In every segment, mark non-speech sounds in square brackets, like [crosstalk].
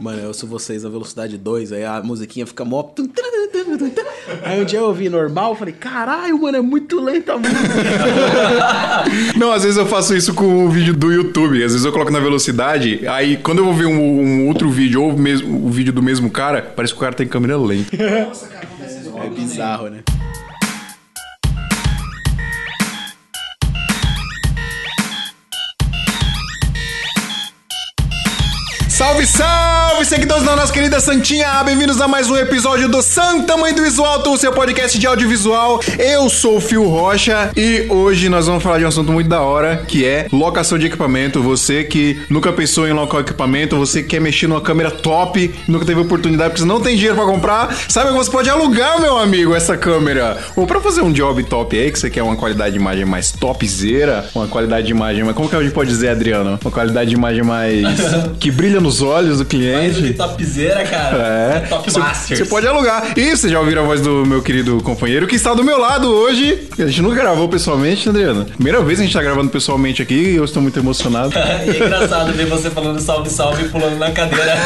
Mano, eu ouço vocês na velocidade 2, aí a musiquinha fica mó. Aí um dia eu ouvi normal, falei, caralho, mano, é muito lenta a música. [laughs] Não, às vezes eu faço isso com o vídeo do YouTube. Às vezes eu coloco na velocidade, aí quando eu vou ver um, um outro vídeo ou o, mesmo, o vídeo do mesmo cara, parece que o cara tem câmera lenta. É bizarro, né? Salve, salve, seguidores da nossa querida Santinha! Bem-vindos a mais um episódio do Santa Mãe do Visual, o seu podcast de audiovisual. Eu sou o Fio Rocha e hoje nós vamos falar de um assunto muito da hora, que é locação de equipamento. Você que nunca pensou em locar equipamento, você que quer mexer numa câmera top, nunca teve oportunidade porque você não tem dinheiro pra comprar, sabe que você pode alugar, meu amigo, essa câmera. Ou pra fazer um job top aí, que você quer uma qualidade de imagem mais topzera, uma qualidade de imagem mais... Como que a gente pode dizer, Adriano? Uma qualidade de imagem mais... [laughs] que brilha nos olhos do cliente. Topzera, cara. É. Top Você- Masters. Você pode alugar. E você já ouviram a voz do meu querido companheiro que está do meu lado hoje. A gente nunca gravou pessoalmente, Adriano? Primeira vez que a gente tá gravando pessoalmente aqui e eu estou muito emocionado. [laughs] e é engraçado ver você falando salve, salve e pulando na cadeira.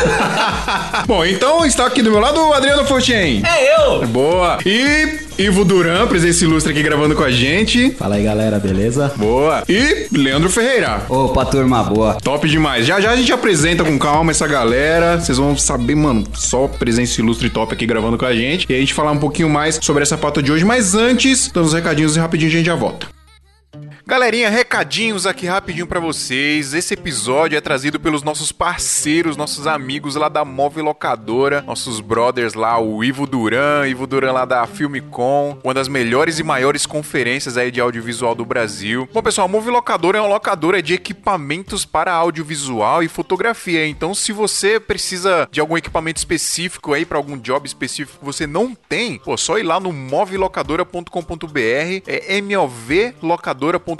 [laughs] Bom, então está aqui do meu lado o Adriano Fortin. é eu! Boa. E Ivo Duran, presença ilustre aqui gravando com a gente. Fala aí, galera, beleza? Boa. E Leandro Ferreira. Opa, turma, boa. Top demais. Já já a gente apresenta com calma essa galera. Vocês vão saber, mano, só presença ilustre top aqui gravando com a gente. E a gente falar um pouquinho mais sobre essa pauta de hoje. Mas antes, dando os recadinhos e rapidinho a gente já volta. Galerinha, recadinhos aqui rapidinho pra vocês. Esse episódio é trazido pelos nossos parceiros, nossos amigos lá da Móvel Locadora, nossos brothers lá, o Ivo Duran, Ivo Duran lá da Filmicom, uma das melhores e maiores conferências aí de audiovisual do Brasil. Bom, pessoal, a Móvel Locadora é uma locadora de equipamentos para audiovisual e fotografia. Então, se você precisa de algum equipamento específico aí para algum job específico que você não tem, pô, só ir lá no movelocadora.com.br, é movlocadora.com.br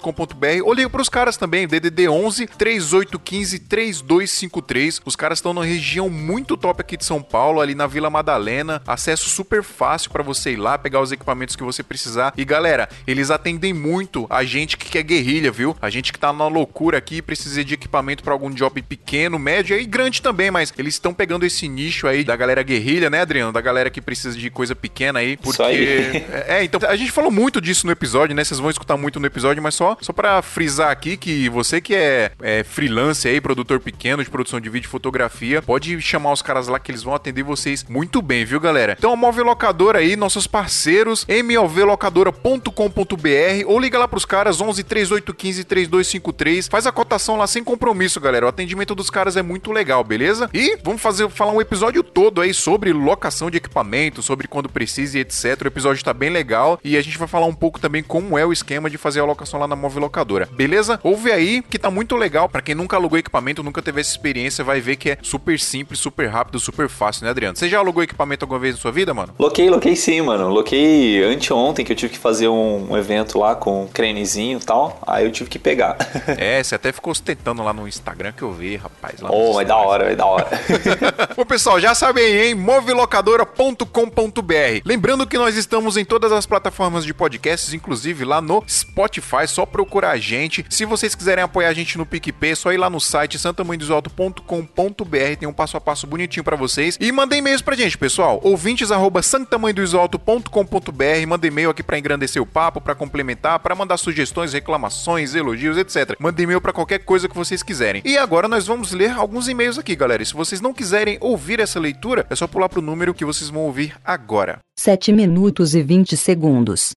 ou liga pros caras também, DDD 11 3815 3253. Os caras estão numa região muito top aqui de São Paulo, ali na Vila Madalena. Acesso super fácil para você ir lá pegar os equipamentos que você precisar. E galera, eles atendem muito a gente que quer guerrilha, viu? A gente que tá na loucura aqui, precisa de equipamento para algum job pequeno, médio e grande também, mas eles estão pegando esse nicho aí da galera guerrilha, né, Adriano? Da galera que precisa de coisa pequena aí, porque aí. [laughs] é, então, a gente falou muito disso no episódio, né? Vocês vão escutar muito no episódio, mas só, só para frisar aqui que você que é, é freelance aí, produtor pequeno de produção de vídeo e fotografia, pode chamar os caras lá que eles vão atender vocês muito bem, viu, galera? Então, a Móvel Locadora aí, nossos parceiros, movlocadora.com.br ou liga lá pros caras 11 3815 3253. Faz a cotação lá sem compromisso, galera. O atendimento dos caras é muito legal, beleza? E vamos fazer falar um episódio todo aí sobre locação de equipamento, sobre quando precisa e etc. O episódio tá bem legal e a gente vai falar um pouco também como é o esquema de fazer a locação lá na Móvel Locadora. Beleza? Ouve aí que tá muito legal. Pra quem nunca alugou equipamento, nunca teve essa experiência, vai ver que é super simples, super rápido, super fácil, né, Adriano? Você já alugou equipamento alguma vez na sua vida, mano? Loquei, loquei sim, mano. Loquei anteontem que eu tive que fazer um, evento lá com um crenezinho e tal. Aí eu tive que pegar. [laughs] É, você até ficou ostentando lá no Instagram que eu vi, rapaz. Lá oh, vai da hora, vai da hora. [laughs] Bom, pessoal, já sabem hein? movilocadora.com.br. Lembrando que nós estamos em todas as plataformas de podcasts, inclusive lá no Spotify, só procurar a gente. Se vocês quiserem apoiar a gente no PicPay, é só ir lá no site santamanhodosalto.com.br, tem um passo a passo bonitinho pra vocês. E mandem e-mails pra gente, pessoal. ouvintes arroba santamanhodosalto.com.br. Manda e-mail aqui pra engrandecer o papo, pra complementar, pra mandar sugestões, reclamações, elogios, etc. Manda e-mail pra qualquer coisa que vocês quiserem. E agora nós vamos ler alguns e-mails aqui, galera. E se vocês não quiserem ouvir essa leitura, é só pular pro número que vocês vão ouvir agora. 7 minutos e 20 segundos.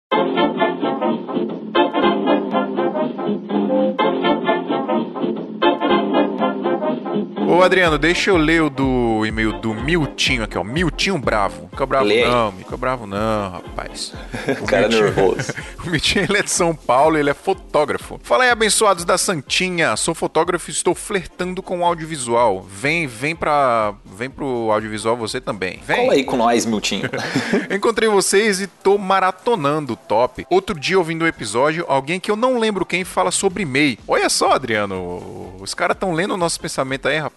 Ô Adriano, deixa eu ler o do e-mail do Miltinho aqui, ó. Miltinho Bravo. Fica bravo Lê não, fica bravo não, rapaz. [laughs] O Cara Miltinho- nervoso. [laughs] o Miltinho ele é de São Paulo, ele é fotógrafo. Fala aí, abençoados da Santinha. Sou fotógrafo e estou flertando com o audiovisual. Vem, vem pra. Vem pro audiovisual você também. Vem. Cola aí com nós, Miltinho. [laughs] Encontrei vocês e tô maratonando o top. Outro dia, ouvindo o episódio, alguém que eu não lembro quem fala sobre MEI. Olha só, Adriano, os caras estão lendo o nosso pensamento aí, rapaz.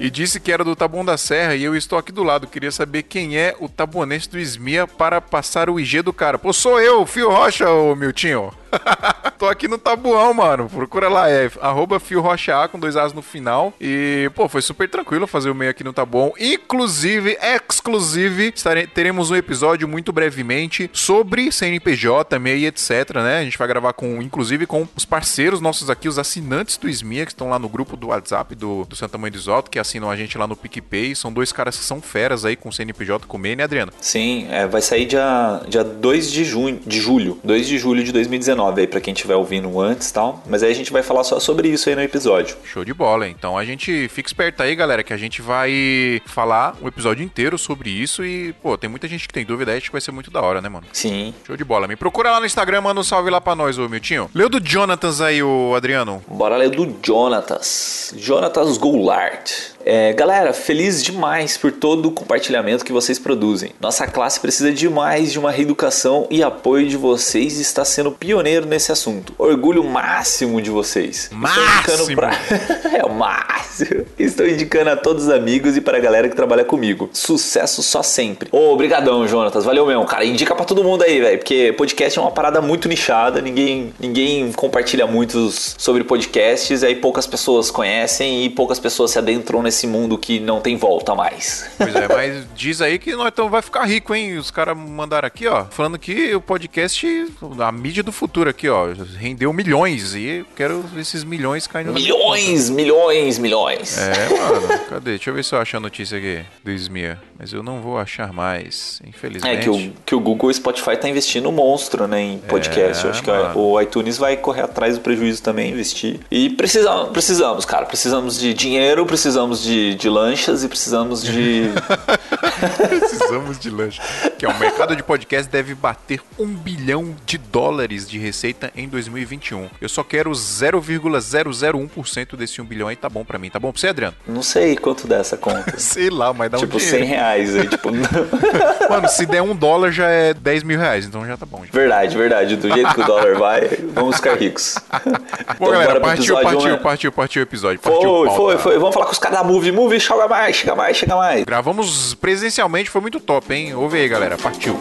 E disse que era do Taboão da Serra e eu estou aqui do lado. Queria saber quem é o tabonense do Esmia para passar o IG do cara. Pô, sou eu, Fio Rocha, ô Miltinho. [laughs] tô aqui no Tabuão, mano. Procura lá, é arroba Fio Rocha A com dois As no final. E, pô, foi super tranquilo fazer o meio aqui no Tabuão. Inclusive, exclusive, teremos um episódio muito brevemente sobre CNPJ, MEI, etc, né? A gente vai gravar com, inclusive, com os parceiros nossos aqui, os assinantes do SMIA, que estão lá no grupo do WhatsApp do, do Santa Mãe do Isoto, que assinam a gente lá no PicPay. São dois caras que são feras aí com CNPJ com MEI, né, Adriano? Sim, é, vai sair dia, dia 2 de junho, de julho, 2 de julho de 2019 aí pra quem estiver ouvindo antes e tal. Mas aí a gente vai falar só sobre isso aí no episódio. Show de bola. Então a gente fica esperto aí, galera, que a gente vai falar o episódio inteiro sobre isso e, pô, tem muita gente que tem dúvida aí, acho que vai ser muito da hora, né, mano? Sim. Show de bola. Me procura lá no Instagram, manda um salve lá pra nós, ô Miltinho. Leu do Jonatas aí, ô Adriano. Bora ler do Jonatas. Jonatas Goulart. É, galera, feliz demais por todo o compartilhamento que vocês produzem. Nossa classe precisa demais de uma reeducação e apoio de vocês e está sendo pioneiro nesse assunto. Orgulho máximo de vocês. Máximo! pra... [laughs] é o máximo. Estou indicando a todos os amigos e para a galera que trabalha comigo. Sucesso só sempre. Ô, obrigadão, Jonatas. Valeu mesmo, cara. Indica pra todo mundo aí, velho, porque podcast é uma parada muito nichada, ninguém, ninguém compartilha muito sobre podcasts, aí poucas pessoas conhecem e poucas pessoas se adentram nesse mundo que não tem volta mais. Pois é, mas diz aí que nós tamo, vai ficar rico, hein? Os caras mandaram aqui, ó, falando que o podcast, a mídia do futuro aqui, ó, rendeu milhões e eu quero esses milhões caindo milhões, milhões, milhões. É, mano, cadê? Deixa eu ver se eu acho a notícia aqui do Smia. Mas eu não vou achar mais, infelizmente. É que o, que o Google e o Spotify tá investindo monstro, né, em podcast. É, Eu acho que mano. o iTunes vai correr atrás do prejuízo também, investir. E precisamos, precisamos, cara. Precisamos de dinheiro, precisamos de, de lanchas e precisamos de. [laughs] [laughs] Precisamos de lanche. Que é o mercado de podcast deve bater um bilhão de dólares de receita em 2021. Eu só quero 0,001% desse um bilhão aí, tá bom pra mim. Tá bom pra você, Adriano? Não sei quanto dessa conta. [laughs] Sei lá, mas dá tipo, um 100 dinheiro. reais aí, tipo. [laughs] Mano, se der um dólar já é 10 mil reais, então já tá bom. Já. verdade, verdade. Do jeito que o dólar vai, vamos ficar ricos. Bom, galera, bora pro partiu, episódio, partiu, né? partiu, partiu o episódio. Partiu Foi, pauta. foi, foi. Vamos falar com os caras da Move. Move, chega mais, chega mais, chega mais. Gravamos presencialmente, foi muito top, hein? Ouve aí, galera. Partiu.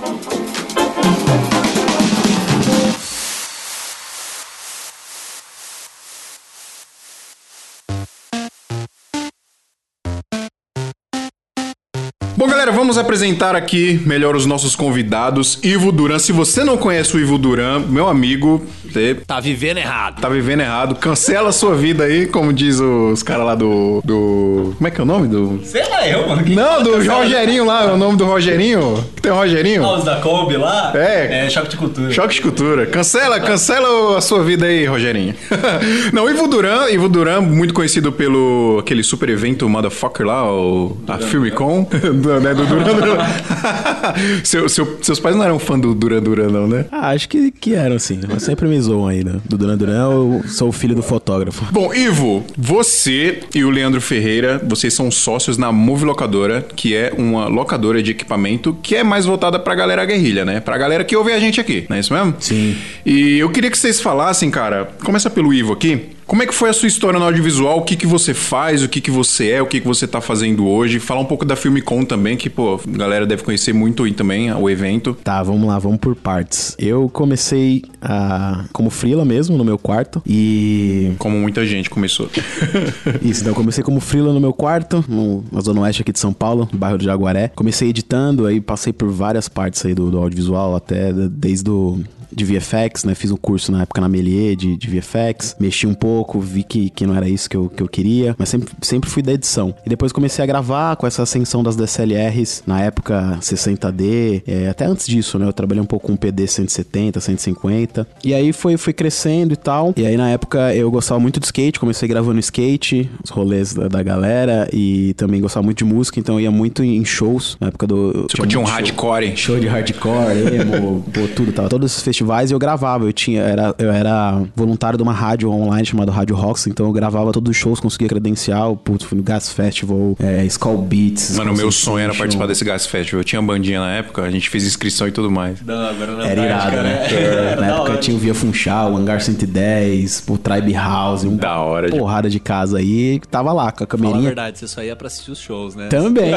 Galera, vamos apresentar aqui melhor os nossos convidados. Ivo Duran. Se você não conhece o Ivo Duran, meu amigo, você Tá vivendo errado. tá vivendo errado. Cancela a sua vida aí, como diz os caras lá do, do. Como é que é o nome? Do. Sei lá, eu, mano. Quem Não, do cancela? Rogerinho lá, é o nome do Rogerinho. Que tem o Rogerinho? Ah, os da Kombi lá? É. É, choque de cultura. Choque de cultura. Cancela, cancela a sua vida aí, Rogerinho. [laughs] Não, Ivo Duran, Ivo Duran, muito conhecido pelo aquele super evento Motherfucker lá, o, a Filmicon, do, [laughs] né, do Duran Duran. [laughs] Seu- seu- seus pais não eram fã do Duran Duran, não, né? Ah, acho que, que eram, sim. Mas sempre me zoam aí, né? Do Duran Duran, eu sou o filho do fotógrafo. Bom, Ivo, você e o Leandro Ferreira, vocês são sócios na Move Locadora, que é uma locadora de equipamento que é mais voltada pra galera guerrilha, né? Pra galera que ouve a gente aqui, não é isso mesmo? Sim. E eu queria que vocês falassem, cara, começa pelo Ivo aqui. Como é que foi a sua história no audiovisual? O que que você faz? O que que você é? O que que você tá fazendo hoje? Falar um pouco da Filmicon também, que, pô, a galera deve conhecer muito aí também, o evento. Tá, vamos lá, vamos por partes. Eu comecei a, como frila mesmo no meu quarto e Como muita gente começou. [laughs] Isso, então eu comecei como freela no meu quarto, no, na zona oeste aqui de São Paulo, no bairro do Jaguaré. Comecei editando, aí passei por várias partes aí do, do audiovisual, até desde o de VFX, né? Fiz um curso na época na Melier de, de VFX, mexi um pouco, vi que, que não era isso que eu, que eu queria, mas sempre, sempre fui da edição. E depois comecei a gravar com essa ascensão das DSLRs, na época 60D, é, até antes disso, né? Eu trabalhei um pouco com PD 170, 150, e aí foi, foi crescendo e tal. E aí na época eu gostava muito de skate, comecei gravando skate, os rolês da, da galera, e também gostava muito de música, então eu ia muito em shows, na época do... Tipo, tinha um muito show. hardcore. Show de hardcore, emo, [laughs] pô, tudo, tava todos esses festivais e eu gravava. Eu tinha, era, eu era voluntário de uma rádio online chamada Rádio Rocks, então eu gravava todos os shows, conseguia credencial, putz, fui no Gas Festival, é, Skull Beats. Mano, o meu sonho era participar desse Gas Festival. Eu tinha bandinha na época, a gente fez inscrição e tudo mais. Não, agora na Era irado, né? Era [laughs] Na época tinha o Via Funchal, o Hangar 110, o Tribe House, um Da hora. de- porrada de casa aí, tava lá com a Fala a camerinha. verdade, você só ia pra assistir os shows, né? Também.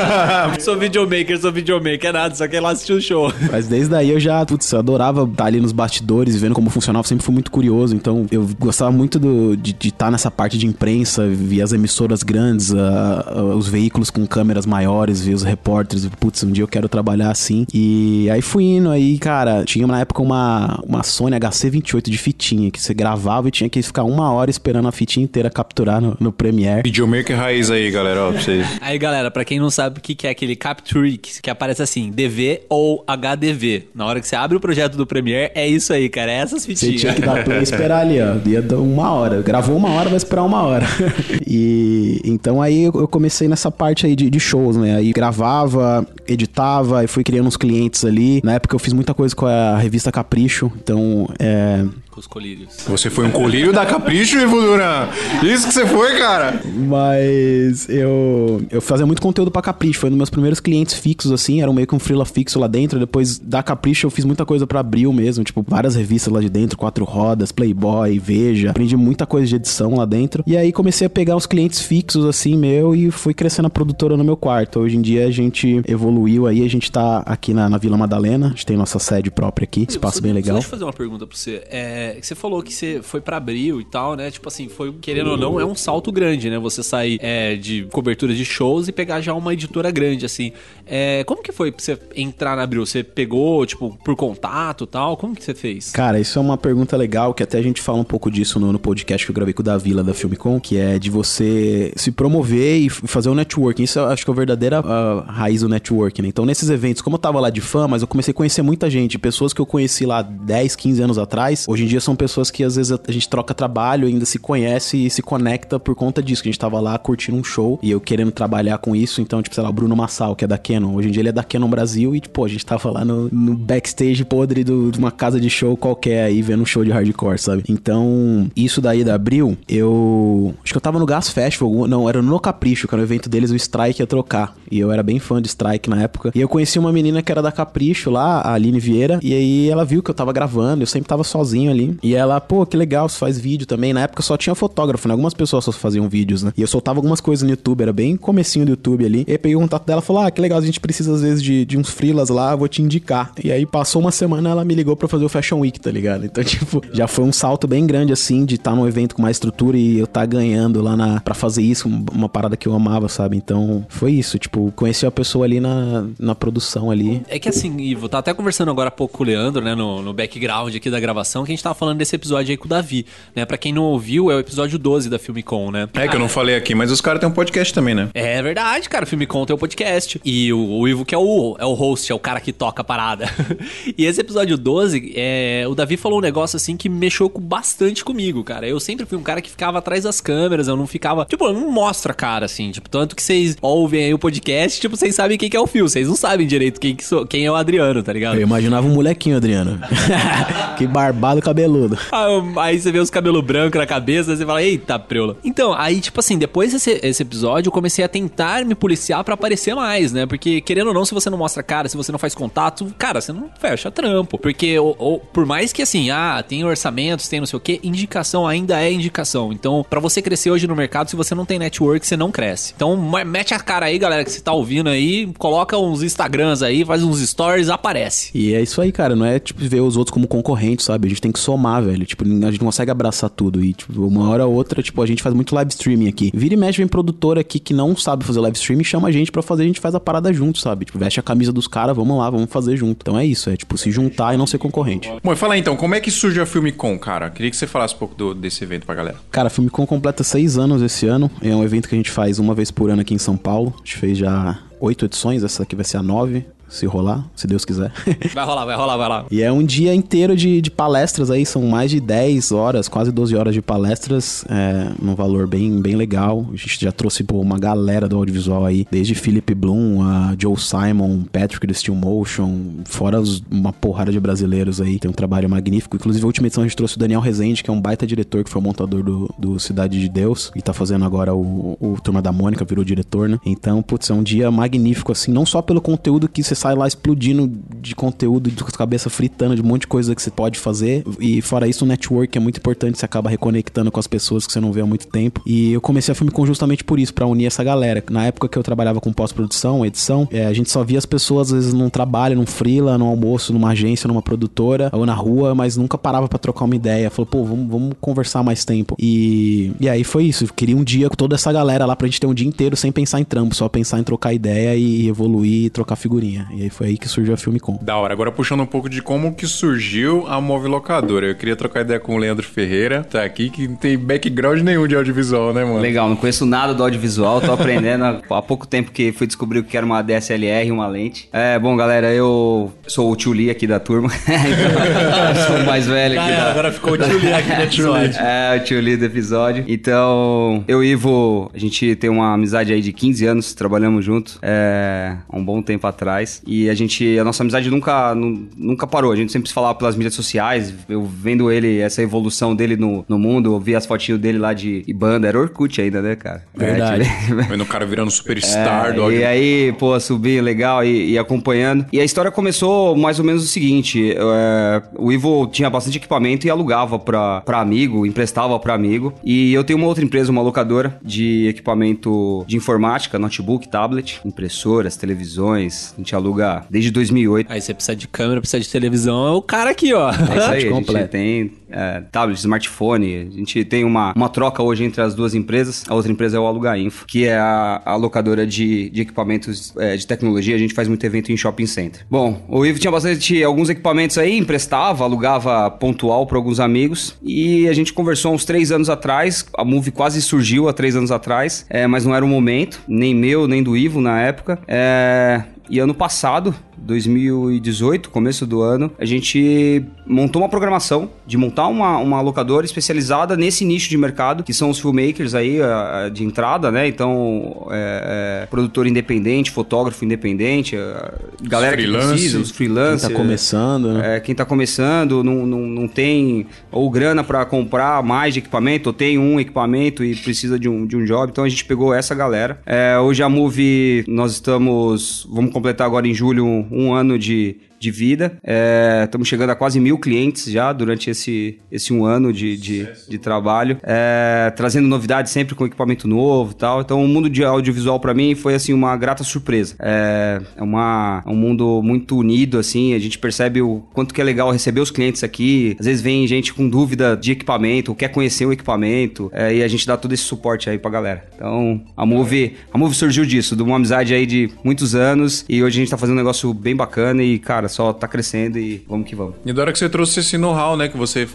[laughs] sou videomaker, sou videomaker, é nada, só que lá assistir o show. Mas desde aí eu já, putz, eu adorava estar ali nos bastidores e vendo como funcionava, sempre fui muito curioso. Então eu gostava muito do- de estar nessa parte de imprensa, ver as emissoras grandes, a- a- os veículos com câmeras maiores, ver os repórteres. Putz, um dia eu quero trabalhar assim. E aí fui indo aí, cara. Tinha na época uma, uma Sony HC28 de fitinha, que você gravava e tinha que ficar uma hora esperando a fitinha inteira capturar no, no Premiere. Videomaker raiz aí, galera, ó, pra vocês. [laughs] Aí, galera, pra quem não sabe o que que é aquele Capture, que que aparece assim, DV ou HDV. Na hora que você abre o projeto do Premiere, é isso aí, cara. É essas Você fitinhas. tinha que dar play e esperar ali, ó. Ia dar uma hora. Gravou uma hora, vai esperar uma hora. [laughs] e então aí eu eu comecei nessa parte aí de, de shows, né? Aí gravava, editava, e fui criando uns clientes ali. Na época eu fiz muita coisa com a revista Capricho. Então, é. Com os colírios. Você foi um colírio da Capricho, Ivo Duran? Isso que você foi, cara? Mas eu, eu fazia muito conteúdo pra Capricho. Foi um dos meus primeiros clientes fixos, assim. Era meio que um freela fixo lá dentro. Depois da Capricho eu fiz muita coisa pra Abril mesmo. Tipo, várias revistas lá de dentro. Quatro Rodas, Playboy, Veja. Aprendi muita coisa de edição lá dentro. E aí comecei a pegar uns clientes fixos, assim, meu. E fui crescendo a produtora no meu quarto. Hoje em dia a gente evoluiu aí. A gente tá aqui na, na Vila Madalena. A gente tem nossa sede própria aqui. Espaço Só- bem legal. Deixa eu fazer uma pergunta pra você. É, que você falou que você foi pra abril e tal, né? Tipo assim, foi, querendo ou não, é um salto grande, né? Você sair é, de cobertura de shows e pegar já uma editora grande, assim. É, como que foi pra você entrar na abril? Você pegou, tipo, por contato e tal? Como que você fez? Cara, isso é uma pergunta legal, que até a gente fala um pouco disso no, no podcast que eu gravei com o Davi lá da Filmicon, que é de você se promover e fazer o networking. Isso acho que é a verdadeira ah, raiz do networking, né? Então, nesses eventos, como eu tava lá de fã, mas eu comecei a conhecer muita gente, pessoas que eu conheci lá 10, 15 anos atrás, hoje em dia são pessoas que às vezes a a gente troca trabalho, ainda se conhece e se conecta por conta disso, que a gente tava lá curtindo um show e eu querendo trabalhar com isso, então, tipo, sei lá, o Bruno Massal, que é da Canon, hoje em dia ele é da Canon Brasil e, tipo, a gente tava lá no, no backstage podre do- de uma casa de show qualquer aí, vendo um show de hardcore, sabe? Então, isso daí da Abril, eu. Acho que eu tava no Gas Festival, não, era no Capricho, que era o evento deles, o Strike ia trocar. E eu era bem fã de Strike na época. E eu conheci uma menina que era da Capricho lá, a Aline Vieira, e aí ela viu que eu tava gravando, eu sempre tava sozinho ali. E ela, pô, que legal, você faz vídeo também. Na época só tinha fotógrafo, né? Algumas pessoas só faziam vídeos, né? E eu soltava algumas coisas no YouTube, era bem comecinho do YouTube ali. E aí peguei o contato dela e falou: Ah, que legal, a gente precisa às vezes de, de uns freelas lá, vou te indicar. E aí passou uma semana, ela me ligou pra fazer o Fashion Week, tá ligado? Então, [laughs] tipo, já foi um salto bem grande assim, de estar num evento com mais estrutura e eu tá ganhando lá na para fazer isso, um- uma parada que eu amava, sabe? Então, foi isso, tipo, conheci a pessoa ali na, na produção ali. É que assim, Ivo, tá até conversando agora há pouco com o Leandro, né, no, no background aqui da gravação, que a gente tava falando desse episódio aí com o Davi, né? Pra quem não ouviu, é o episódio 12 da Filmicon, né? É que eu não falei aqui, mas os caras têm um podcast também, né? É verdade, cara. O Filmicon tem o podcast. E o, o Ivo que é o, é o host, é o cara que toca a parada. [laughs] e esse episódio 12, é, o Davi falou um negócio assim que mexeu com- bastante comigo, cara. Eu sempre fui um cara que ficava atrás das câmeras, eu não ficava... Tipo, eu não mostro a cara, assim. Tipo, tanto que vocês ouvem aí o podcast, tipo, vocês sabem quem que é o Fio. Vocês não sabem direito quem, que sou, quem é o Adriano, tá ligado? Eu imaginava um molequinho, Adriano. [laughs] que barbado cabeludo. [laughs] Ah, Aí você vê os cabelos brancos na cabeça, você fala, eita, preula. Então, aí, tipo assim, depois desse esse episódio, eu comecei a tentar me policiar pra aparecer mais, né? Porque, querendo ou não, se você não mostra cara, se você não faz contato, cara, você não fecha trampo. Porque, ou- ou- por mais que assim, ah, tem orçamentos, tem não sei o que, indicação ainda é indicação. Então, pra você crescer hoje no mercado, se você não tem network, você não cresce. Então, me- mete a cara aí, galera, que você tá ouvindo aí, coloca uns Instagrams aí, faz uns stories, aparece. E é isso aí, cara. Não é, tipo, ver os outros como concorrentes, sabe? A gente tem que somar, velho. Tipo, a gente não consegue abraçar tudo. E, tipo, uma hora ou outra, tipo, a gente faz muito live streaming aqui. Vira e mexe, vem produtor aqui que não sabe fazer live streaming, chama a gente pra fazer, a gente faz a parada junto, sabe? Tipo, veste a camisa dos caras, vamos lá, vamos fazer junto. Então é isso, é, tipo, se juntar e não ser concorrente. Bom, e fala aí então, como é que surge a Filmicon, cara? Queria que você falasse um pouco do- desse evento pra galera. Cara, a Filmicon completa seis anos esse ano. É um evento que a gente faz uma vez por ano aqui em São Paulo. A gente fez já oito edições, essa aqui vai ser a nove, se rolar, se Deus quiser. [laughs] Vai rolar, vai rolar, vai lá. E é um dia inteiro de, de palestras aí, são mais de 10 horas, quase 12 horas de palestras, é, num valor bem, bem legal. A gente já trouxe pô, uma galera do audiovisual aí, desde Philip Bloom, a Joe Simon, Patrick do Steel Motion, fora os- uma porrada de brasileiros aí, tem um trabalho magnífico. Inclusive, a última edição a gente trouxe o Daniel Rezende, que é um baita diretor, que foi o montador do, do Cidade de Deus, e tá fazendo agora o, o Turma da Mônica, virou diretor, né? Então, putz, é um dia magnífico, assim, não só pelo conteúdo que você sai lá explodindo de conteúdo, de cabeça fritando, de um monte de coisa que você pode fazer. E fora isso, o network é muito importante, você acaba reconectando com as pessoas que você não vê há muito tempo. E eu comecei a Filmicom justamente por isso, para unir essa galera. Na época que eu trabalhava com pós-produção, edição, é, a gente só via as pessoas, às vezes, num trabalho, num freela, num almoço, numa agência, numa produtora, ou na rua, mas nunca parava para trocar uma ideia. Falou, pô, vamos, vamos conversar mais tempo. E, e aí foi isso. Eu queria um dia com toda essa galera lá pra gente ter um dia inteiro sem pensar em trampo, só pensar em trocar ideia e evoluir e trocar figurinha. E aí foi aí que surgiu a Filmicom. Da hora. Agora puxando um pouco de como que surgiu a Move Locadora. Eu queria trocar ideia com o Leandro Ferreira, tá aqui, que não tem background nenhum de audiovisual, né, mano? Legal, não conheço nada do audiovisual, tô aprendendo há, pouco tempo que fui descobrir o que era uma DSLR e uma lente. É, bom, galera, eu sou o tio Lee aqui da turma, então, [laughs] eu sou o mais velho aqui Ah, da... agora ficou o tio Lee aqui no [laughs] episódio. É, o tio Lee do episódio. Então, eu e Ivo, a gente tem uma amizade aí de 15 anos, trabalhamos juntos é, há um bom tempo atrás. E a gente, a nossa amizade nunca, nu- nunca parou. A gente sempre se falava pelas mídias sociais, eu vendo ele, essa evolução dele no, no mundo, eu vi as fotinhas dele lá de, banda, era Orkut ainda, né, cara? Verdade. É, Vendo o cara virando superstar [laughs] é, do. E aí, pô, subi legal e, e acompanhando. E a história começou mais ou menos o seguinte: é, o Ivo tinha bastante equipamento e alugava pra, pra amigo, emprestava pra amigo. E eu tenho uma outra empresa, uma locadora de equipamento de informática, notebook, tablet, impressoras, televisões. A gente aluga desde 2008. Aí você precisa de câmera, precisa de televisão, é o cara aqui, ó. É isso [laughs] aí, a gente completo. tem é, tablet, smartphone, a gente tem uma, uma troca hoje entre as duas empresas. A outra empresa é o Aluga Info, que é a, a locadora de, de equipamentos é, de tecnologia. A gente faz muito evento em shopping center. Bom, o Ivo tinha bastante alguns equipamentos aí, emprestava, alugava pontual para alguns amigos. E a gente conversou há uns três anos atrás. A Move quase surgiu há três anos atrás, é, mas não era o momento, nem meu, nem do Ivo na época. É, e ano passado, 2018, começo do ano, a gente montou uma programação de montar uma, uma locadora especializada nesse nicho de mercado, que são os filmmakers aí ah, de entrada, né? Então, é, é, produtor independente, fotógrafo independente, ah, galera que precisa, os Quem freelancers. tá começando, né? É, quem tá começando não, não, não tem ou grana para comprar mais de equipamento, ou tem um equipamento e precisa de um, de um job. Então a gente pegou essa galera. É, hoje a Move, nós estamos. Vamos completar agora em julho um, ano de, de vida. É, estamos chegando a quase mil clientes já durante esse, esse um ano de, de, de trabalho. É, trazendo novidades sempre com equipamento novo e tal. Então o mundo de audiovisual para mim foi assim uma grata surpresa. É, é, uma, é um mundo muito unido, assim. A gente percebe o quanto que é legal receber os clientes aqui. Às vezes vem gente com dúvida de equipamento, quer conhecer o equipamento. é, e a gente dá todo esse suporte aí pra galera. Então a Move, a Move surgiu disso, de uma amizade aí de muitos anos. E hoje a gente tá fazendo um negócio bem bacana e, cara, só tá crescendo e vamos que vamos. E da hora que você trouxe esse know-how, né? Que você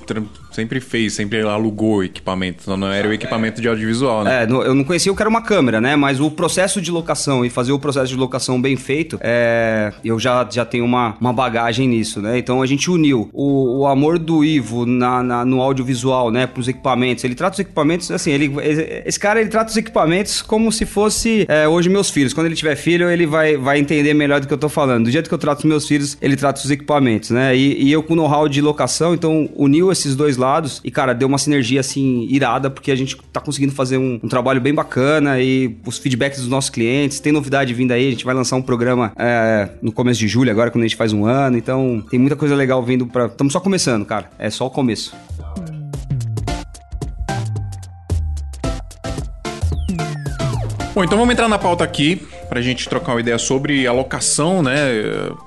sempre fez, sempre alugou equipamento. Então não era o equipamento de audiovisual, né? É, eu não conhecia o que era uma câmera, né? Mas o processo de locação e fazer o processo de locação bem feito, é, eu já, já tenho uma, uma bagagem nisso, né? Então a gente uniu o, o amor do Ivo na, na- no audiovisual, né? Pros equipamentos. Ele trata os equipamentos, assim, ele, esse cara ele trata os equipamentos como se fosse é, hoje meus filhos. Quando ele tiver filho, ele vai, vai entender melhor do que eu tô falando. Do jeito que eu trato os meus filhos, ele trata os equipamentos, né? E, e eu com know-how de locação, então uniu esses dois lados e, cara, deu uma sinergia assim irada, porque a gente tá conseguindo fazer um, um trabalho bem bacana e os feedbacks dos nossos clientes. Tem novidade vindo aí, a gente vai lançar um programa é, no começo de julho, agora quando a gente faz um ano. Então tem muita coisa legal vindo pra. Estamos só começando, cara. É só o começo. Bom, então vamos entrar na pauta aqui pra gente trocar uma ideia sobre alocação, né?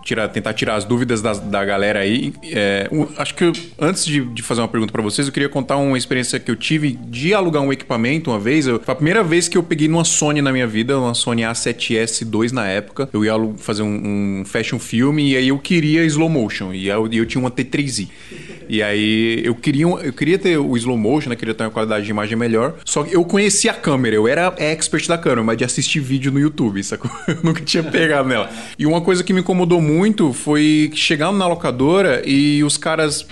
Tirar, tentar tirar as dúvidas da, da galera aí. É, acho que antes de, de fazer uma pergunta pra vocês, eu queria contar uma experiência que eu tive de alugar um equipamento uma vez. Eu- a primeira vez que eu peguei numa Sony na minha vida, uma Sony A7S2 na época. Eu ia fazer um, um fashion film e aí eu queria slow motion e eu, eu tinha uma T3i. E aí eu queria, eu queria ter o slow motion, né? Queria ter uma qualidade de imagem melhor. Só que eu conhecia a câmera, eu era expert da câmera, mas de assistir vídeo no YouTube, sacou? [laughs] Eu nunca tinha pegado nela. E uma coisa que me incomodou muito foi chegar na locadora e os caras